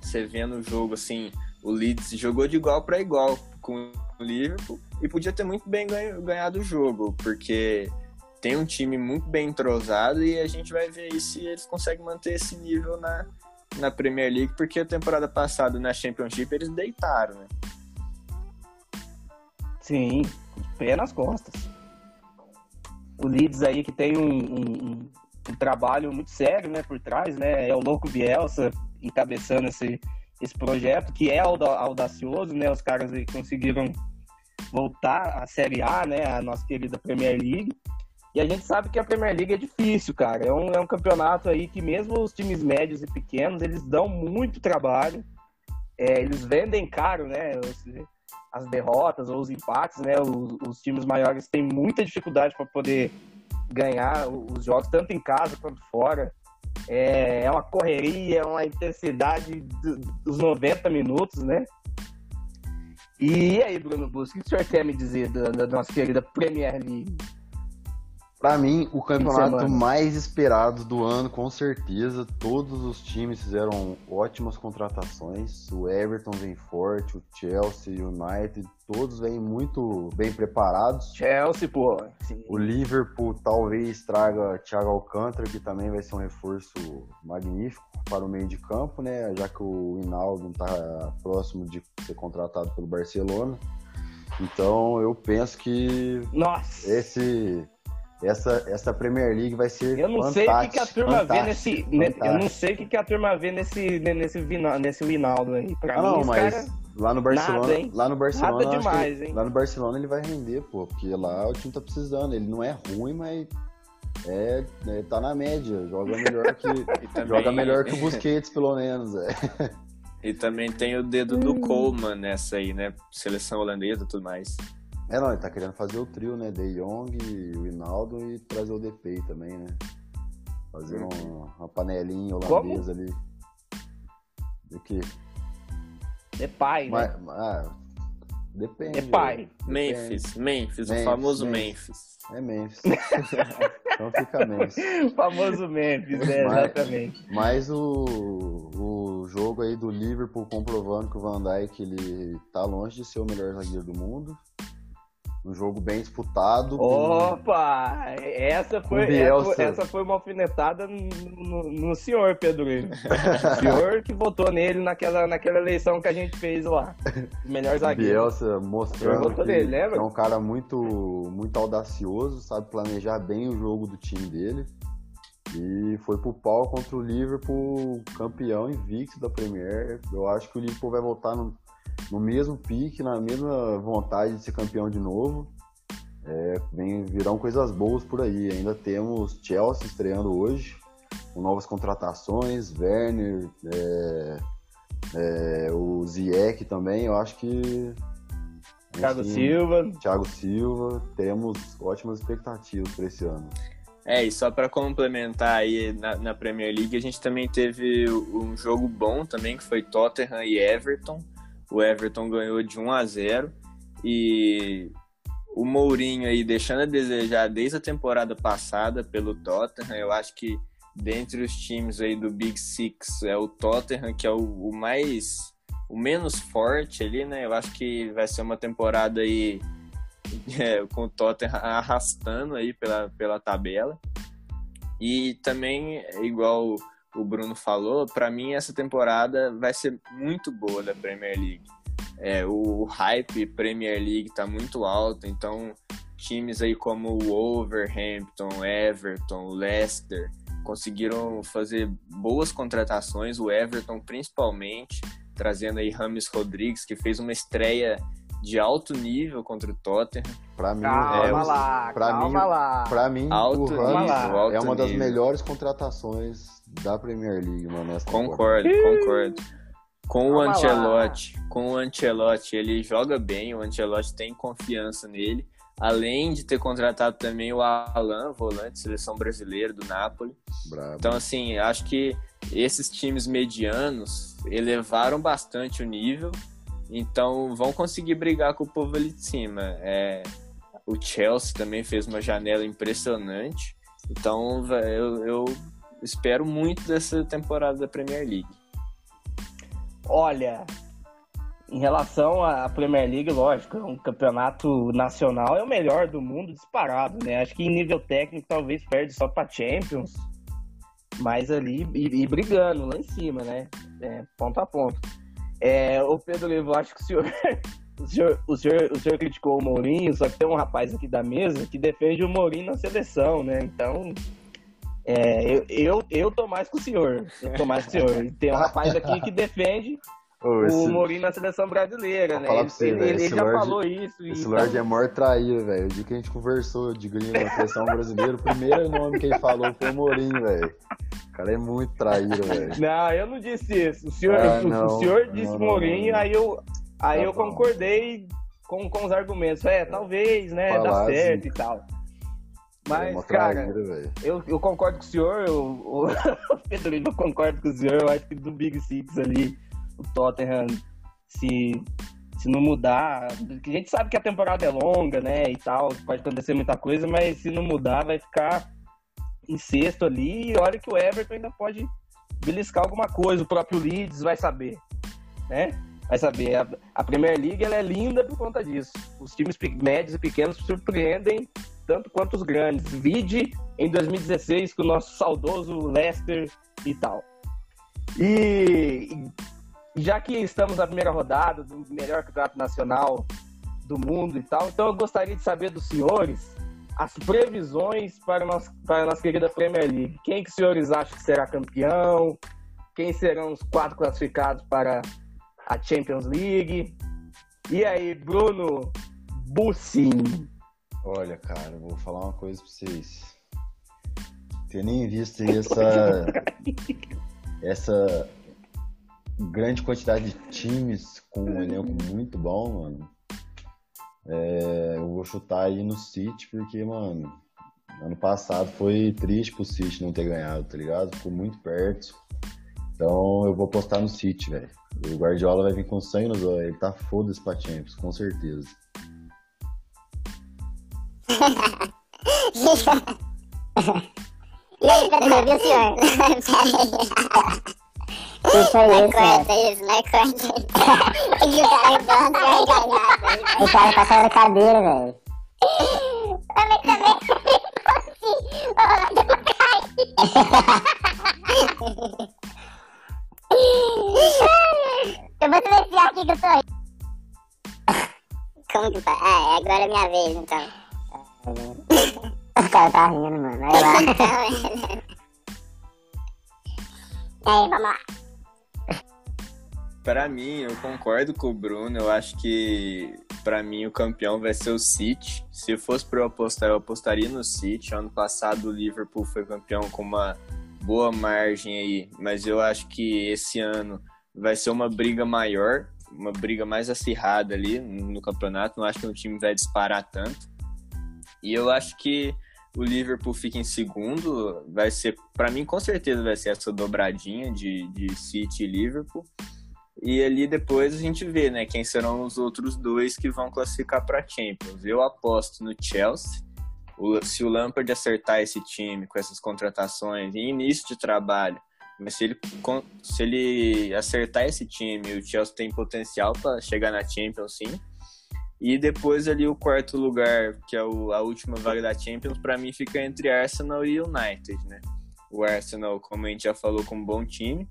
você vê no jogo assim, o Leeds jogou de igual para igual com o Liverpool e podia ter muito bem ganhado o jogo, porque tem um time muito bem entrosado e a gente vai ver se eles conseguem manter esse nível na, na Premier League, porque a temporada passada na Championship eles deitaram, né? Sim, pé nas costas. O Leeds aí que tem um, um, um, trabalho muito sério, né, por trás, né, é o louco Bielsa encabeçando esse, esse projeto, que é audacioso, né, os caras conseguiram voltar à Série A, né, a nossa querida Premier League, e a gente sabe que a Premier League é difícil, cara, é um, é um campeonato aí que mesmo os times médios e pequenos, eles dão muito trabalho, é, eles vendem caro, né, as derrotas ou os empates, né? Os, os times maiores têm muita dificuldade para poder ganhar os jogos, tanto em casa quanto fora. É, é uma correria, é uma intensidade dos 90 minutos, né? E aí, Bruno Busco, o que o senhor quer me dizer da, da nossa querida Premier League? Para mim, o campeonato mais esperado do ano, com certeza. Todos os times fizeram ótimas contratações. O Everton vem forte, o Chelsea, o United, todos vêm muito bem preparados. Chelsea, pô. Sim. O Liverpool talvez traga Thiago Alcântara, que também vai ser um reforço magnífico para o meio de campo, né? Já que o Hinaldo está próximo de ser contratado pelo Barcelona. Então, eu penso que Nossa. esse essa, essa Premier League vai ser Eu não sei o que, que a turma vê nesse. fantástico. Eu não sei o que, que a turma vê nesse, nesse, nesse Vinaldo aí. Pra Ah, mim, não, mas cara- lá no Barcelona, nada, lá no Barcelona, Nada demais, que- hein? lá no Barcelona ele vai render, pô, porque lá o time tá precisando. Ele não é ruim, mas é, é, tá na média, joga melhor que também, joga melhor que o Busquets pelo menos, é. E também tem o dedo do Coleman nessa aí, né? Seleção holandesa e tudo mais. É, não, ele tá querendo fazer o trio, né? De Jong, o Hinaldo e trazer o Depay também, né? Fazer Uhum. uma, uma panelinha holandesa ali. De que? É pai, né? Mas, ah, depende. É pai. Depende. Memphis, Memphis, o Memphis, famoso Memphis. Memphis. É Memphis. então fica Memphis. O famoso Memphis, né? Mas- Exatamente. Mas o, o jogo aí do Liverpool comprovando que o Van Dijk ele tá longe de ser o melhor zagueiro do mundo. Um jogo bem disputado. com- Opa! Essa foi, Com essa, essa foi uma alfinetada no, no- senhor, Pedro. O senhor que votou nele naquela, naquela eleição que a gente fez lá. Melhor zagueiro. Bielsa mostrando que, nele, lembra? que é um cara muito, muito audacioso, sabe planejar bem o jogo do time dele. E foi pro pau contra o Liverpool, campeão invicto da Premier. Eu acho que o Liverpool vai voltar no, no mesmo pique, na mesma vontade de ser campeão de novo. É, vem, virão coisas boas por aí. Ainda temos Chelsea estreando hoje, com novas contratações, Werner, é, é, o Ziyech também. Eu acho que. Thiago assim, Silva. Thiago Silva, temos ótimas expectativas para esse ano. É, e só para complementar aí na, na Premier League, a gente também teve um jogo bom também, que foi Tottenham e Everton. O Everton ganhou de 1 a 0 e o Mourinho aí deixando a desejar desde a temporada passada pelo Tottenham. Eu acho que dentre os times aí do Big Six é o Tottenham que é o, o mais o menos forte ali, né? Eu acho que vai ser uma temporada aí é, com o Tottenham arrastando aí pela, pela tabela. E também, igual o Bruno falou, para mim essa temporada vai ser muito boa da Premier League. É, o hype Premier League tá muito alto, então times aí como o Wolverhampton, Everton, Leicester conseguiram fazer boas contratações, o Everton principalmente, trazendo aí Rames Rodrigues, que fez uma estreia de alto nível contra o Tottenham. Para mim, Calma é, lá, pra calma mim- lá. Pra mim, Alto o nível, alto é uma das nível. melhores contratações da Premier League, mano. Concordo, concordo. Com o Calma lá. Ancelotti, com o Ancelotti, ele joga bem, o Ancelotti tem confiança nele. Além de ter contratado também o Alan, volante, seleção brasileira do Napoli. Brabo. Então, assim, acho que esses times medianos elevaram bastante o nível, então vão conseguir brigar com o povo ali de cima. É, o Chelsea também fez uma janela impressionante, então eu, eu espero muito dessa temporada da Premier League. Olha, em relação à Premier League, lógico, é um campeonato nacional, é o melhor do mundo disparado, né? Acho que em nível técnico talvez perde só para Champions, mas ali e, e brigando lá em cima, né? É, ponto a ponto. É, ô Pedro Levo, acho que o senhor, o senhor, o senhor, o senhor criticou o Mourinho, só que tem um rapaz aqui da mesa que defende o Mourinho na seleção, né? Então, é, eu, eu, eu tô mais com o senhor. Eu tô mais com o senhor. Tem um rapaz aqui que defende Ô, esse, o Mourinho na seleção brasileira, Vou né? Ele, você, ele- ele já Lorde- falou isso. esse então- Lorde é maior traíra, velho. O dia que a gente conversou de gringo na seleção brasileira, o primeiro nome que ele falou foi o Mourinho, velho. O cara é muito traíra, velho. Não, eu não disse isso. O senhor, Ah, o- não. o senhor disse Não, não, Mourinho, aí eu, aí Tá eu bom. concordei com, com os argumentos. É, talvez, né? Dá Falar, certo assim. e tal. Mas, cara, traíra, eu, eu concordo com o senhor, eu, o Pedro Lima, eu concordo com o senhor, eu acho que do Big Six ali, o Tottenham se, Se não mudar, a gente sabe que a temporada é longa, né, e tal, pode acontecer muita coisa, mas se não mudar, vai ficar em sexto ali. E olha que o Everton ainda pode beliscar alguma coisa, o próprio Leeds vai saber, né? Vai saber. A, a Premier League ela é linda por conta disso. Os times médios e pequenos surpreendem tanto quanto os grandes. Vide em 2016 com o nosso saudoso Leicester e tal. E já que estamos na primeira rodada do melhor campeonato nacional do mundo e tal, então eu gostaria de saber dos senhores as previsões para, nós, para a nossa querida Premier League. Quem que os senhores acham que será campeão? Quem serão os quatro classificados para a Champions League? E aí, Bruno Bussin? Olha, cara, vou falar uma coisa pra vocês. Ter nem visto essa. essa grande quantidade de times com um elenco muito bom, mano. É, eu vou chutar aí no City, porque, mano, ano passado foi triste pro City não ter ganhado, tá ligado? Ficou muito perto. Então eu vou apostar no City, velho. O Guardiola vai vir com sangue nos olhos. Ele tá foda-se pra Champions, com certeza. e aí, Pedro, viu, senhor? Que foi isso, velho? Corta isso, não é corta isso. E o cara entrando gargalhado. O cara passando na cadeira, velho. Também, também. Eu vou silenciar aqui que eu tô aí. Como que tá? Ah, agora é minha vez, então. O cara tá rindo, mano. Vai lá. E aí, vamos lá. Para mim, eu concordo com o Bruno. Eu acho que para mim o campeão vai ser o City. Se fosse para eu apostar, eu apostaria no City. Ano passado o Liverpool foi campeão com uma boa margem aí, mas eu acho que esse ano vai ser uma briga maior, uma briga mais acirrada ali no campeonato. Não acho que o time vai disparar tanto. E eu acho que o Liverpool fica em segundo. Vai ser, para mim, com certeza vai ser essa dobradinha de, de City e Liverpool. E ali depois a gente vê, né, quem serão os outros dois que vão classificar para Champions. Eu aposto no Chelsea. O, se o Lampard acertar esse time com essas contratações em início de trabalho, mas se ele, se ele acertar esse time, o Chelsea tem potencial para chegar na Champions, sim. E depois ali o quarto lugar, que é o, a última vaga da Champions, para mim fica entre Arsenal e United, né? O Arsenal, como a gente já falou, com um bom time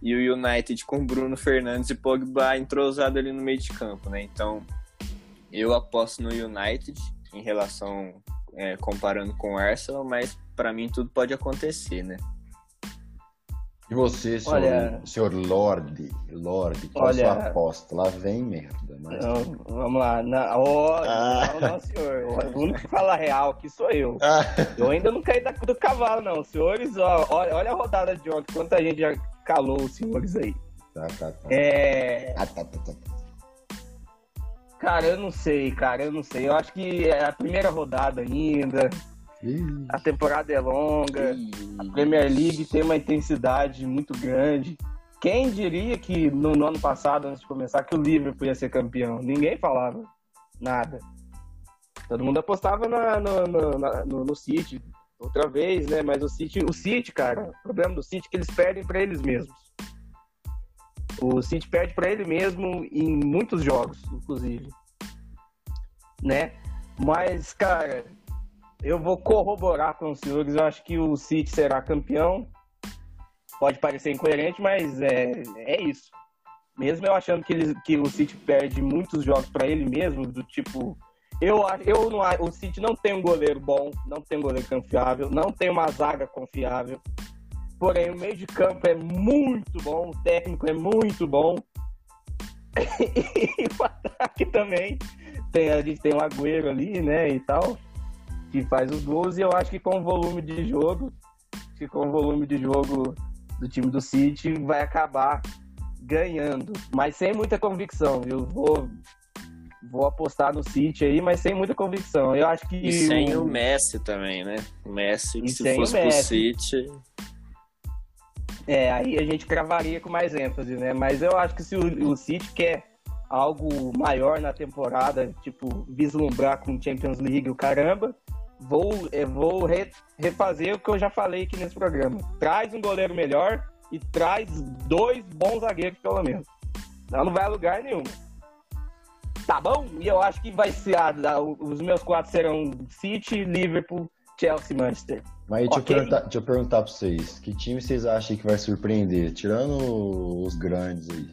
e o United com Bruno Fernandes e Pogba entrosado ali no meio de campo, né? Então, eu aposto no United em relação é, comparando com o Arsenal, mas para mim tudo pode acontecer, né? E você, senhor, olha, senhor Lorde, Lorde, qual olha, a sua aposta? Lá vem merda. Mas... Não, vamos lá. Não, oh, ah. não, não, senhor. O único que fala real aqui sou eu. Ah. Eu ainda não caí do cavalo, não. Senhores, ó, olha, olha a rodada de ontem, quanta gente já calou os senhores aí. Tá, tá, tá. É... Ah, tá, tá, tá. Cara, eu não sei, cara, eu não sei. Eu acho que é a primeira rodada ainda. A temporada é longa. A Premier League tem uma intensidade muito grande. Quem diria que no, no, ano passado, antes de começar, que o Liverpool ia ser campeão? Ninguém falava nada. Todo mundo apostava na, no, no, na, no, no City outra vez, né? Mas o City, o City, cara, o problema do City é que eles perdem para eles mesmos. O City perde para ele mesmo em muitos jogos, inclusive. Né? Mas, cara, eu vou corroborar com os senhores. Eu acho que o City será campeão. Pode parecer incoerente, mas é, é isso. Mesmo eu achando que, ele, que o City perde muitos jogos para ele mesmo, do tipo. Eu, eu não, o City não tem um goleiro bom, não tem um goleiro confiável, não tem uma zaga confiável. Porém, o meio de campo é muito bom, o técnico é muito bom. e o ataque também. Tem, a gente tem o Agüero ali, né, e tal que faz os gols, e eu acho que com o volume de jogo, que com o volume de jogo do time do City vai acabar ganhando, mas sem muita convicção. Eu vou vou apostar no City aí, mas sem muita convicção. Eu acho que e sem o, o Messi também, né? O Messi, e se fosse pro City, é, aí a gente cravaria com mais ênfase, né? Mas eu acho que se o, o City quer algo maior na temporada, tipo, vislumbrar com Champions League o caramba, vou, eu vou re, refazer o que eu já falei aqui nesse programa. Traz um goleiro melhor e traz dois bons zagueiros, pelo menos. Não, não vai a lugar nenhum. Tá bom? E eu acho que vai ser. A, os meus quatro serão City, Liverpool, Chelsea Manchester. Mas deixa, okay. eu perguntar, deixa eu perguntar pra vocês: que time vocês acham que vai surpreender? Tirando os grandes aí.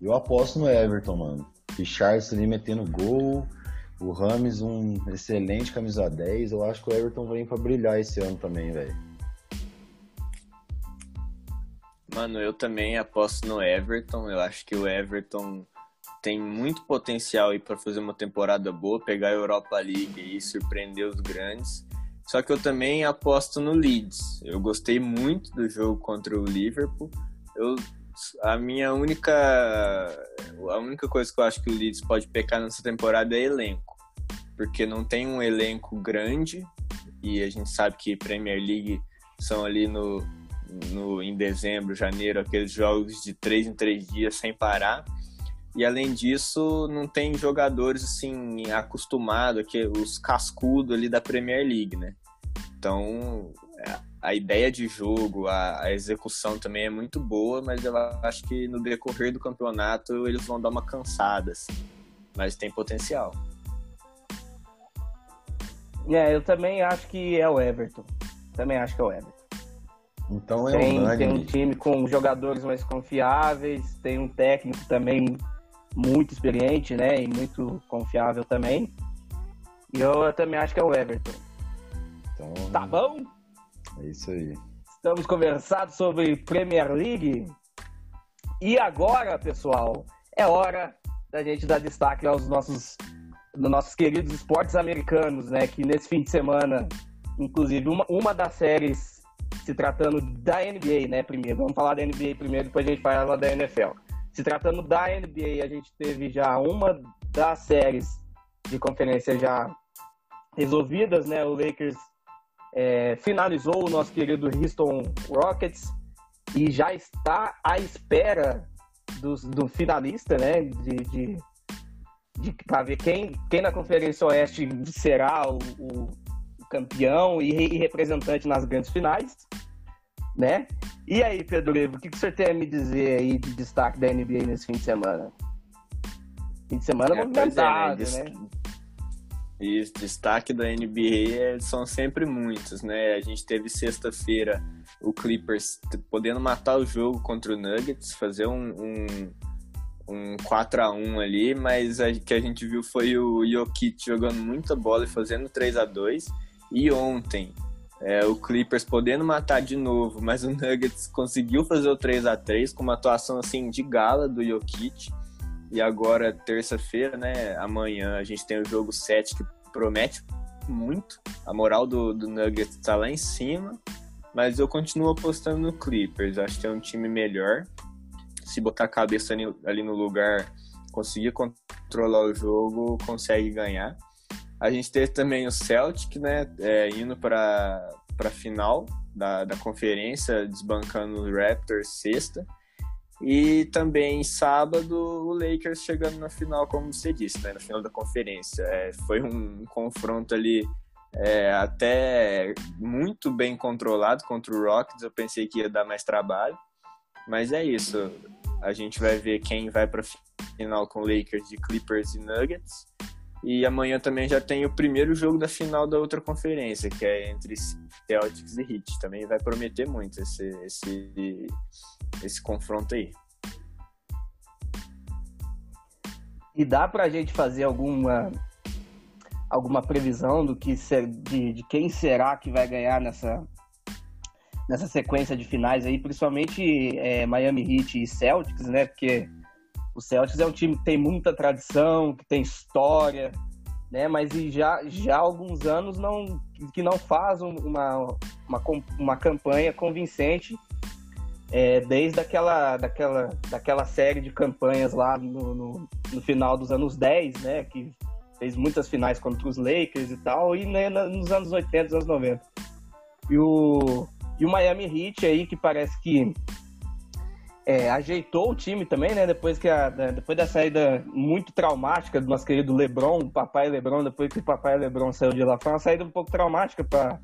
Eu aposto no Everton, mano. Richardson ali metendo gol. O Rames, um excelente camisa 10. Eu acho que o Everton vem pra brilhar esse ano também, velho. Mano, eu também aposto no Everton. Eu acho que o Everton tem muito potencial aí para fazer uma temporada boa, pegar a Europa League e surpreender os grandes. Só que eu também aposto no Leeds. Eu gostei muito do jogo contra o Liverpool. Eu, a minha única a única coisa que eu acho que o Leeds pode pecar nessa temporada é elenco, porque não tem um elenco grande e a gente sabe que Premier League são ali no, no em dezembro, janeiro, aqueles jogos de três em três dias sem parar. E além disso, não tem jogadores assim acostumados, que os cascudos ali da Premier League, né? Então, a ideia de jogo, a, a, execução também é muito boa, mas eu acho que no decorrer do campeonato eles vão dar uma cansada, assim. Mas tem potencial. É, eu também acho que é o Everton. Também acho que é o Everton. Então é tem, tem um time com jogadores mais confiáveis, tem um técnico também muito experiente, né? E muito confiável também. E eu também acho que é o Everton. Então, tá bom? É isso aí. Estamos conversando sobre Premier League. E agora, pessoal, é hora da gente dar destaque aos nossos, dos nossos queridos esportes americanos, né? Que nesse fim de semana, inclusive, uma, uma das séries se tratando da NBA, né? Primeiro, vamos falar da NBA primeiro, depois a gente fala da NFL. Se tratando da NBA, a gente teve já uma das séries de conferência já resolvidas, né? O Lakers é, finalizou o nosso querido Houston Rockets e já está à espera do, do finalista, né? De, de, de para ver quem, quem na Conferência Oeste será o, o campeão e, e, representante nas grandes finais, né? E aí, Pedro Levo, o que, que você tem a me dizer aí de destaque da NBA nesse fim de semana? Fim de semana é, movimentado, é, né? né? E destaque da NBA é, são sempre muitos, né? A gente teve sexta-feira o Clippers podendo matar o jogo contra o Nuggets, fazer um, um, um 4 a 1 ali, mas o que a gente viu foi o Jokic jogando muita bola e fazendo 3 a 2 E ontem, é, o Clippers podendo matar de novo, mas o Nuggets conseguiu fazer o 3 a 3 com uma atuação assim de gala do Jokic. E agora, terça-feira, né? Amanhã a gente tem o jogo 7 que promete muito. A moral do, do Nuggets tá lá em cima. Mas eu continuo apostando no Clippers. Acho que é um time melhor. Se botar a cabeça ali, ali no lugar, conseguir controlar o jogo, consegue ganhar. A gente teve também o Celtic, né? É, indo para a final da, da conferência, desbancando o Raptors sexta. E também sábado o Lakers chegando na final, como você disse, né, na final da conferência. É, foi um, confronto ali é, até muito bem controlado contra o Rockets. Eu pensei que ia dar mais trabalho, mas é isso. A gente vai ver quem vai para final com Lakers de Clippers e Nuggets. E amanhã também já tem o primeiro jogo da final da outra conferência, que é entre Celtics e Heat. Também vai prometer muito esse, esse, esse confronto aí. E dá pra gente fazer alguma alguma previsão do que ser, de, de quem será que vai ganhar nessa nessa sequência de finais aí, principalmente é, Miami Heat e Celtics, né? Porque o Celtics é um time que tem muita tradição, que tem história, né? Mas já, já há alguns anos não, que não faz uma, uma, uma campanha convincente é, desde aquela, daquela, daquela série de campanhas lá no, no, no, final dos anos 10, né? Que fez muitas finais contra os Lakers e tal, e né, nos anos 80, anos 90. E o, e o Miami Heat aí, que parece que é, ajeitou o time também, né? Depois, que a, depois da saída muito traumática do nosso querido Lebron, papai Lebron, depois que o papai Lebron saiu de lá, foi uma saída um pouco traumática para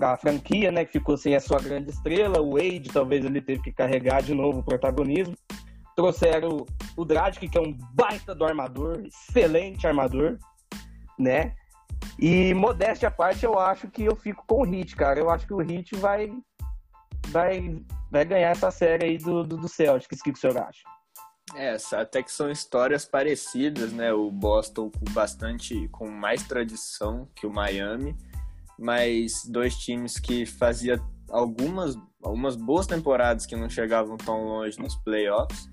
a franquia, né? Que ficou sem a sua grande estrela. O Wade, talvez ele teve que carregar de novo o protagonismo. Trouxeram o Dragic, que é um baita do armador, excelente armador, né? E modéstia à parte, eu acho que eu fico com o Hit, cara. Eu acho que o Hit vai vai vai ganhar essa série aí do, do, do Celtics. O que, que o senhor acha? É, até que são histórias parecidas, né? O Boston com bastante, com mais tradição que o Miami, mas dois times que fazia algumas, algumas boas temporadas que não chegavam tão longe nos playoffs.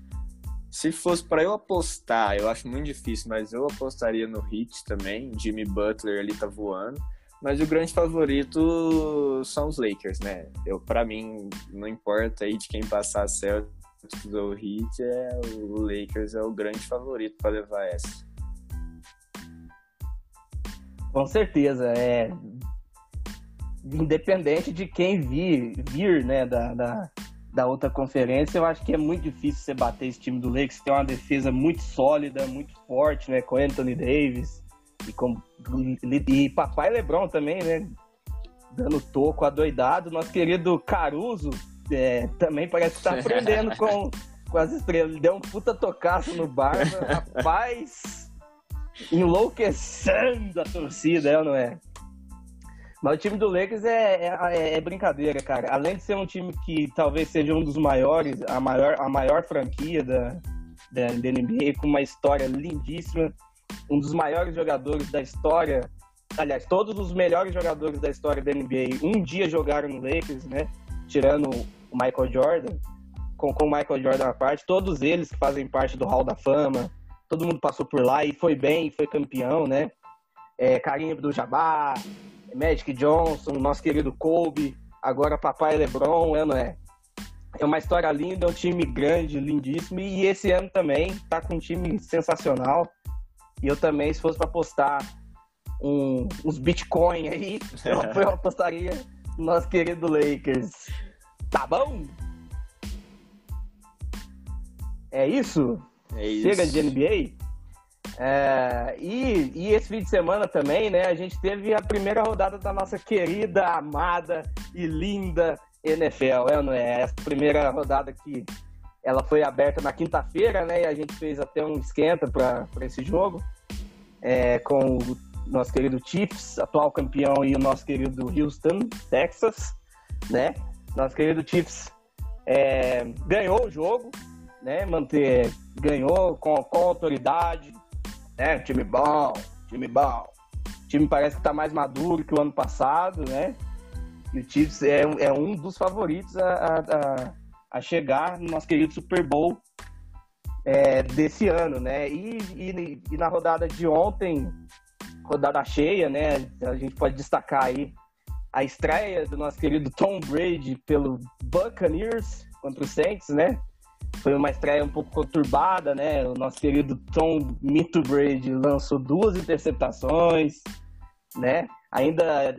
Se fosse para eu apostar, eu acho muito difícil, mas eu apostaria no Heat também. Jimmy Butler ali tá voando. Mas o grande favorito são os Lakers, né? Eu, para mim, não importa aí de quem passar Celtics ou Heat, é, o Lakers é o grande favorito para levar essa. Com certeza, é independente de quem vir, vir né, da, da, da, outra conferência, eu acho que é muito difícil você bater esse time do Lakers, tem uma defesa muito sólida, muito forte, né, com Anthony Davis, e, com, e papai Lebron também, né? Dando toco, adoidado. Nosso querido Caruso é, também parece que tá aprendendo com, com as estrelas. Ele deu um puta tocaço no Barba. Rapaz, enlouquecendo a torcida, é ou não é? Mas o time do Lakers é, é, é, brincadeira, cara. Além de ser um time que talvez seja um dos maiores, a maior, a maior franquia da, da, da NBA, com uma história lindíssima um dos maiores jogadores da história, aliás, todos os melhores jogadores da história da NBA um dia jogaram no Lakers, né? Tirando o Michael Jordan, com, com o Michael Jordan à parte, todos eles que fazem parte do Hall da Fama, todo mundo passou por lá e foi bem, foi campeão, né? É, do Jabbar, Magic Johnson, nosso querido Kobe, agora papai LeBron, é, não é? É uma história linda, é um time grande, lindíssimo, e esse ano também tá com um time sensacional. E eu também, se fosse para apostar um, uns Bitcoin aí, eu, eu apostaria no nosso querido Lakers. Tá bom? É isso? É isso. Chega de NBA? É, e, e, esse fim de semana também, né? A gente teve a primeira rodada da nossa querida, amada e linda NFL, é, não é? Essa primeira rodada que ela foi aberta na quinta-feira, né? E a gente fez até um esquenta para esse jogo é, com o nosso querido Chiefs, atual campeão, e o nosso querido Houston, Texas, né? Nosso querido Chiefs é, ganhou o jogo, né? Manter, ganhou com, com autoridade, né? Time bom, time bom. O time parece que está mais maduro que o ano passado, né? E o Chiefs é, é um dos favoritos a, a, a chegar no nosso querido Super Bowl é, desse ano, né? E, e, e, na rodada de ontem, rodada cheia, né? A gente pode destacar aí a estreia do nosso querido Tom Brady pelo Buccaneers contra o Saints, né? Foi uma estreia um pouco conturbada, né? O nosso querido Tom Mito Brady lançou duas interceptações, né? Ainda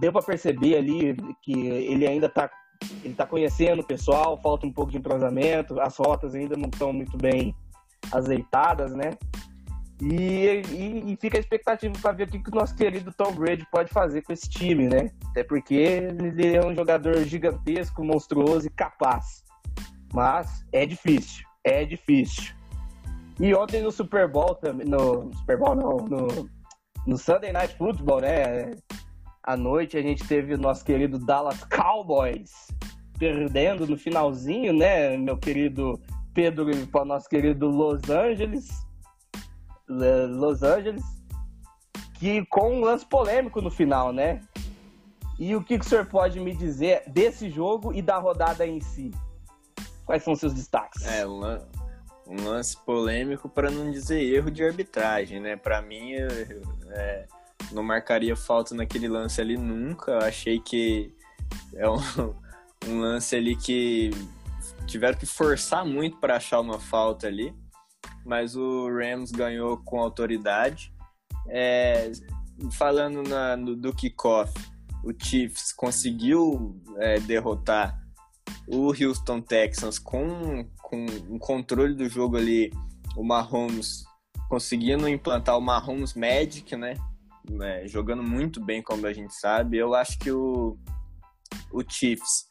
deu para perceber ali que ele ainda está ele está conhecendo o pessoal, falta um pouco de entrosamento, as rotas ainda não estão muito bem azeitadas, né? E, e, e fica a expectativa para ver o que, que o nosso querido Tom Brady pode fazer com esse time, né? Até porque ele é um jogador gigantesco, monstruoso e capaz. Mas é difícil, é difícil. E ontem no Super Bowl também, no Super Bowl não, no, no Sunday Night Football, né? À noite a gente teve o nosso querido Dallas Cowboys perdendo no finalzinho, né, meu querido Pedro para o nosso querido Los Angeles. Los Angeles, que com um lance polêmico no final, né? E o que, que o senhor pode me dizer desse jogo e da rodada em si? Quais são os seus destaques? É, um lance polêmico para não dizer erro de arbitragem, né? Para mim, é, não marcaria falta naquele lance ali nunca. Eu achei que é um, um lance ali que tiveram que forçar muito para achar uma falta ali, mas o Rams ganhou com autoridade. É, falando na, no, do kickoff, o Chiefs conseguiu é, derrotar o Houston Texans com, com um controle do jogo ali, o Mahomes conseguindo implantar o Mahomes Magic, né? É, jogando muito bem, como a gente sabe. Eu acho que o, o Chiefs,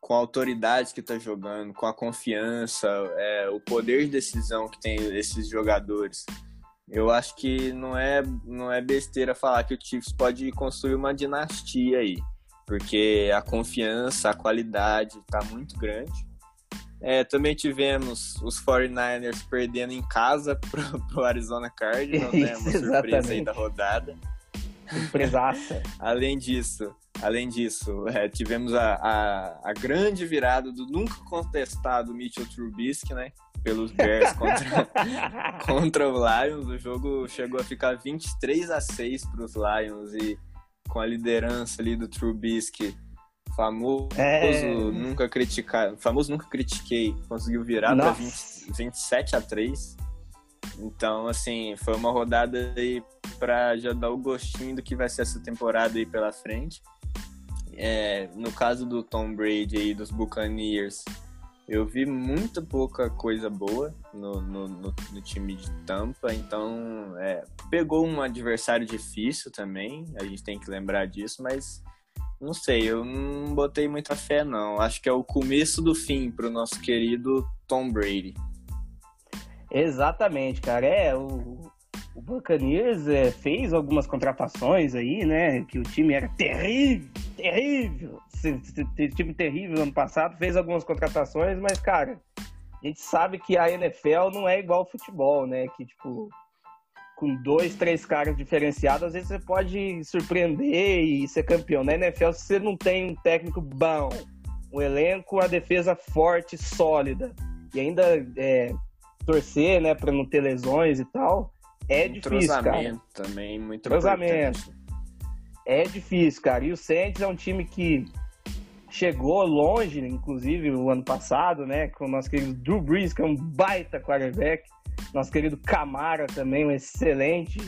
com a autoridade que está jogando, com a confiança, é, o poder de decisão que tem esses jogadores, eu acho que não é, não é besteira falar que o Chiefs pode construir uma dinastia aí, porque a confiança, a qualidade está muito grande. É, também tivemos os 49ers perdendo em casa pro, pro Arizona Cardinals, né? Uma surpresa aí da rodada. Surpresaça. além disso, além disso, é, tivemos a, a, a, grande virada do nunca contestado Mitchell Trubisky, né? Pelos Bears contra, contra o Lions. O jogo chegou a ficar 23 a 6 para os Lions e com a liderança ali do Trubisky Famoso é... nunca criticar, famoso nunca critiquei, conseguiu virar para 27 a 3. Então, assim, foi uma rodada aí para já dar o gostinho do que vai ser essa temporada aí pela frente. É, no caso do Tom Brady e dos Buccaneers, eu vi muita pouca coisa boa no, no, no, no time de Tampa, então é, pegou um adversário difícil também, a gente tem que lembrar disso, mas não sei, eu não botei muita fé, não. Acho que é o começo do fim para o nosso querido Tom Brady. Exatamente, cara. É, o, o Buccaneers é, fez algumas contratações aí, né? Que o time era terrível, terrível. Time terrível ano passado, fez algumas contratações, mas, cara, a gente sabe que a NFL não é igual ao futebol, né? Que, tipo, com dois, três caras diferenciados, às vezes você pode surpreender e ser campeão. Na NFL, se você não tem um técnico bom, um elenco, a defesa forte, sólida, e ainda é, torcer, né, para não ter lesões e tal, é difícil, cara. também, muito Entrosamento. É difícil, cara. E o Saints é um time que chegou longe, inclusive, o ano passado, né, com o nosso querido Drew Brees, que é um baita quarterback nosso querido Camara também, um excelente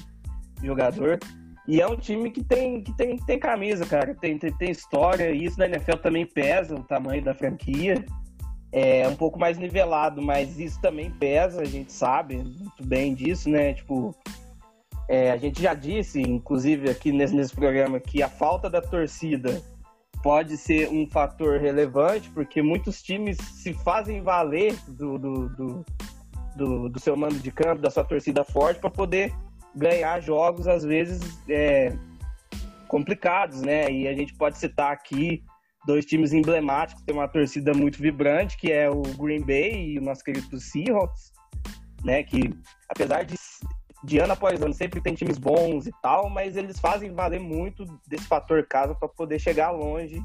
jogador. E é um time que tem, que tem, tem camisa, cara, tem, tem, tem história, e isso na NFL também pesa, o tamanho da franquia. É um pouco mais nivelado, mas isso também pesa, a gente sabe muito bem disso, né? Tipo, é, a gente já disse, inclusive aqui nesse, nesse programa, que a falta da torcida pode ser um fator relevante, porque muitos times se fazem valer do, do, do, do, do seu mando de campo, da sua torcida forte, para poder ganhar jogos, às vezes, é, complicados, né? E a gente pode citar aqui dois times emblemáticos, tem uma torcida muito vibrante, que é o Green Bay e o nosso querido Seahawks, né? Que, apesar de, de ano após ano, sempre tem times bons e tal, mas eles fazem valer muito desse fator casa para poder chegar longe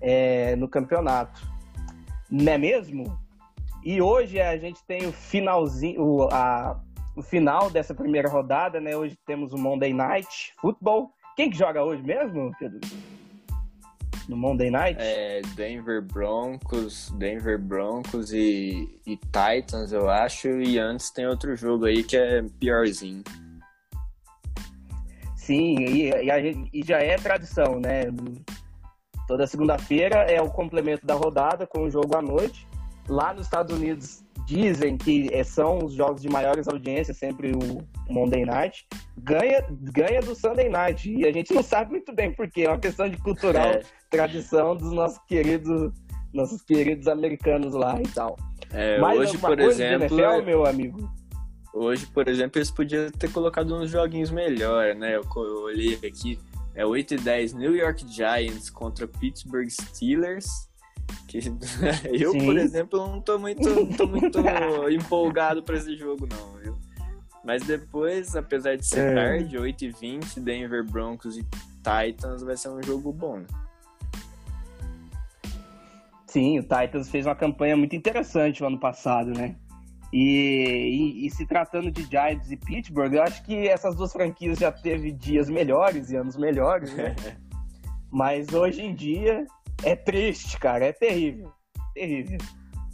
é, no campeonato. Não é mesmo? E hoje a gente tem o finalzinho, o, a, o final dessa primeira rodada, né? Hoje temos o Monday Night Football. Quem que joga hoje mesmo, Pedro? No Monday Night? É Denver Broncos, Denver Broncos e, e Titans, eu acho. E antes tem outro jogo aí que é piorzinho. Sim, e, e, gente, e já é tradição, né? Toda segunda-feira é o complemento da rodada com o jogo à noite. Lá nos Estados Unidos dizem que é, são os jogos de maiores audiências, sempre o Monday Night, ganha, ganha do Sunday Night. E a gente não sabe muito bem porquê, é uma questão de cultural, é. tradição dos nossos queridos, nossos queridos americanos lá e tal. É, Mais hoje, por exemplo, NFL, meu amigo? Hoje, por exemplo, eles podiam ter colocado uns joguinhos melhor, né? Eu, eu olhei aqui, é 8 e 10 New York Giants contra Pittsburgh Steelers que eu, Sim. por exemplo, não tô muito, não tô muito empolgado para esse jogo, não, viu? Mas depois, apesar de ser é. tarde, 8h20, Denver Broncos e Titans vai ser um jogo bom. Sim, o Titans fez uma campanha muito interessante no ano passado, né? E, e, e, se tratando de Giants e Pittsburgh, eu acho que essas duas franquias já teve dias melhores e anos melhores, né? Mas hoje em dia é triste, cara. É terrível. Terrível.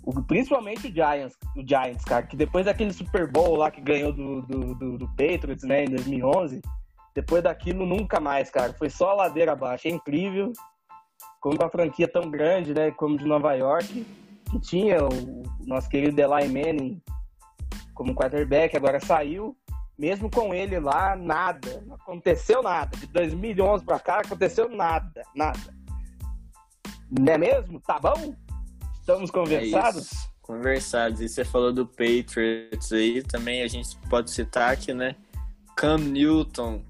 O, principalmente o Giants, o Giants, cara, que depois daquele Super Bowl lá que ganhou do, do, do, do Patriots, né, em 2011, depois daquilo nunca mais, cara. Foi só a ladeira abaixo. É incrível como uma franquia tão grande, né, como de Nova York, que tinha o nosso querido Eli Manning como quarterback, agora saiu. Mesmo com ele lá, nada. Não aconteceu nada. De 2011 para cá, aconteceu nada. Nada. Não é mesmo? Tá bom? Estamos conversados? É conversados. E você falou do Patriots aí, também a gente pode citar que, né? Cam Newton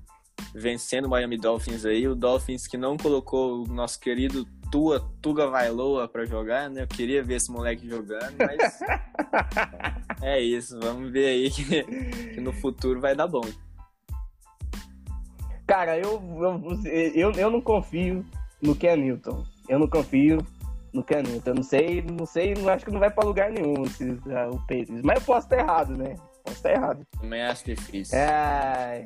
vencendo o Miami Dolphins aí, o Dolphins que não colocou o nosso querido Tua Tuga Vailoa para jogar, né? Eu queria ver esse moleque jogando, mas é isso, vamos ver aí que, que, no futuro vai dar bom. Cara, eu, eu, eu, eu não confio no Ken Newton. Eu não confio no Newton. Eu não sei, não sei, não acho que não vai para lugar nenhum uh, o Patriots. Mas eu posso estar errado, né? Posso estar errado. Também acho difícil. É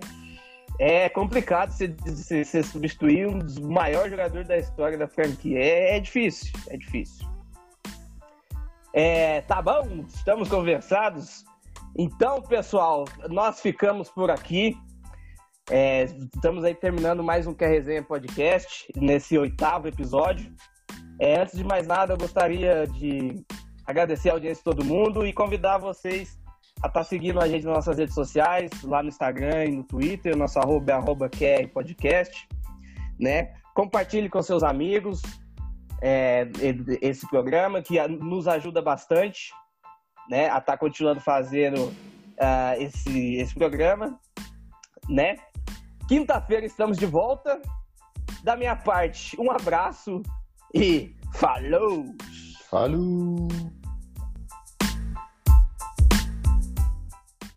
é complicado você, você, substituir um dos maiores jogadores da história da franquia. É, é difícil, é difícil. É, tá bom? Estamos conversados? Então, pessoal, nós ficamos por aqui. É, estamos aí terminando mais um Quer Resenha Podcast, nesse oitavo episódio. É, antes de mais nada, eu gostaria de agradecer a audiência de todo mundo e convidar vocês a estar tá seguindo a gente nas nossas redes sociais, lá no Instagram e no Twitter, nosso arroba é arroba Podcast, né? Compartilhe com seus amigos é, esse programa, que nos ajuda bastante, né? A estar tá continuando fazendo uh, esse, esse programa, né? Quinta-feira estamos de volta. Da minha parte, um abraço e falou! Falou!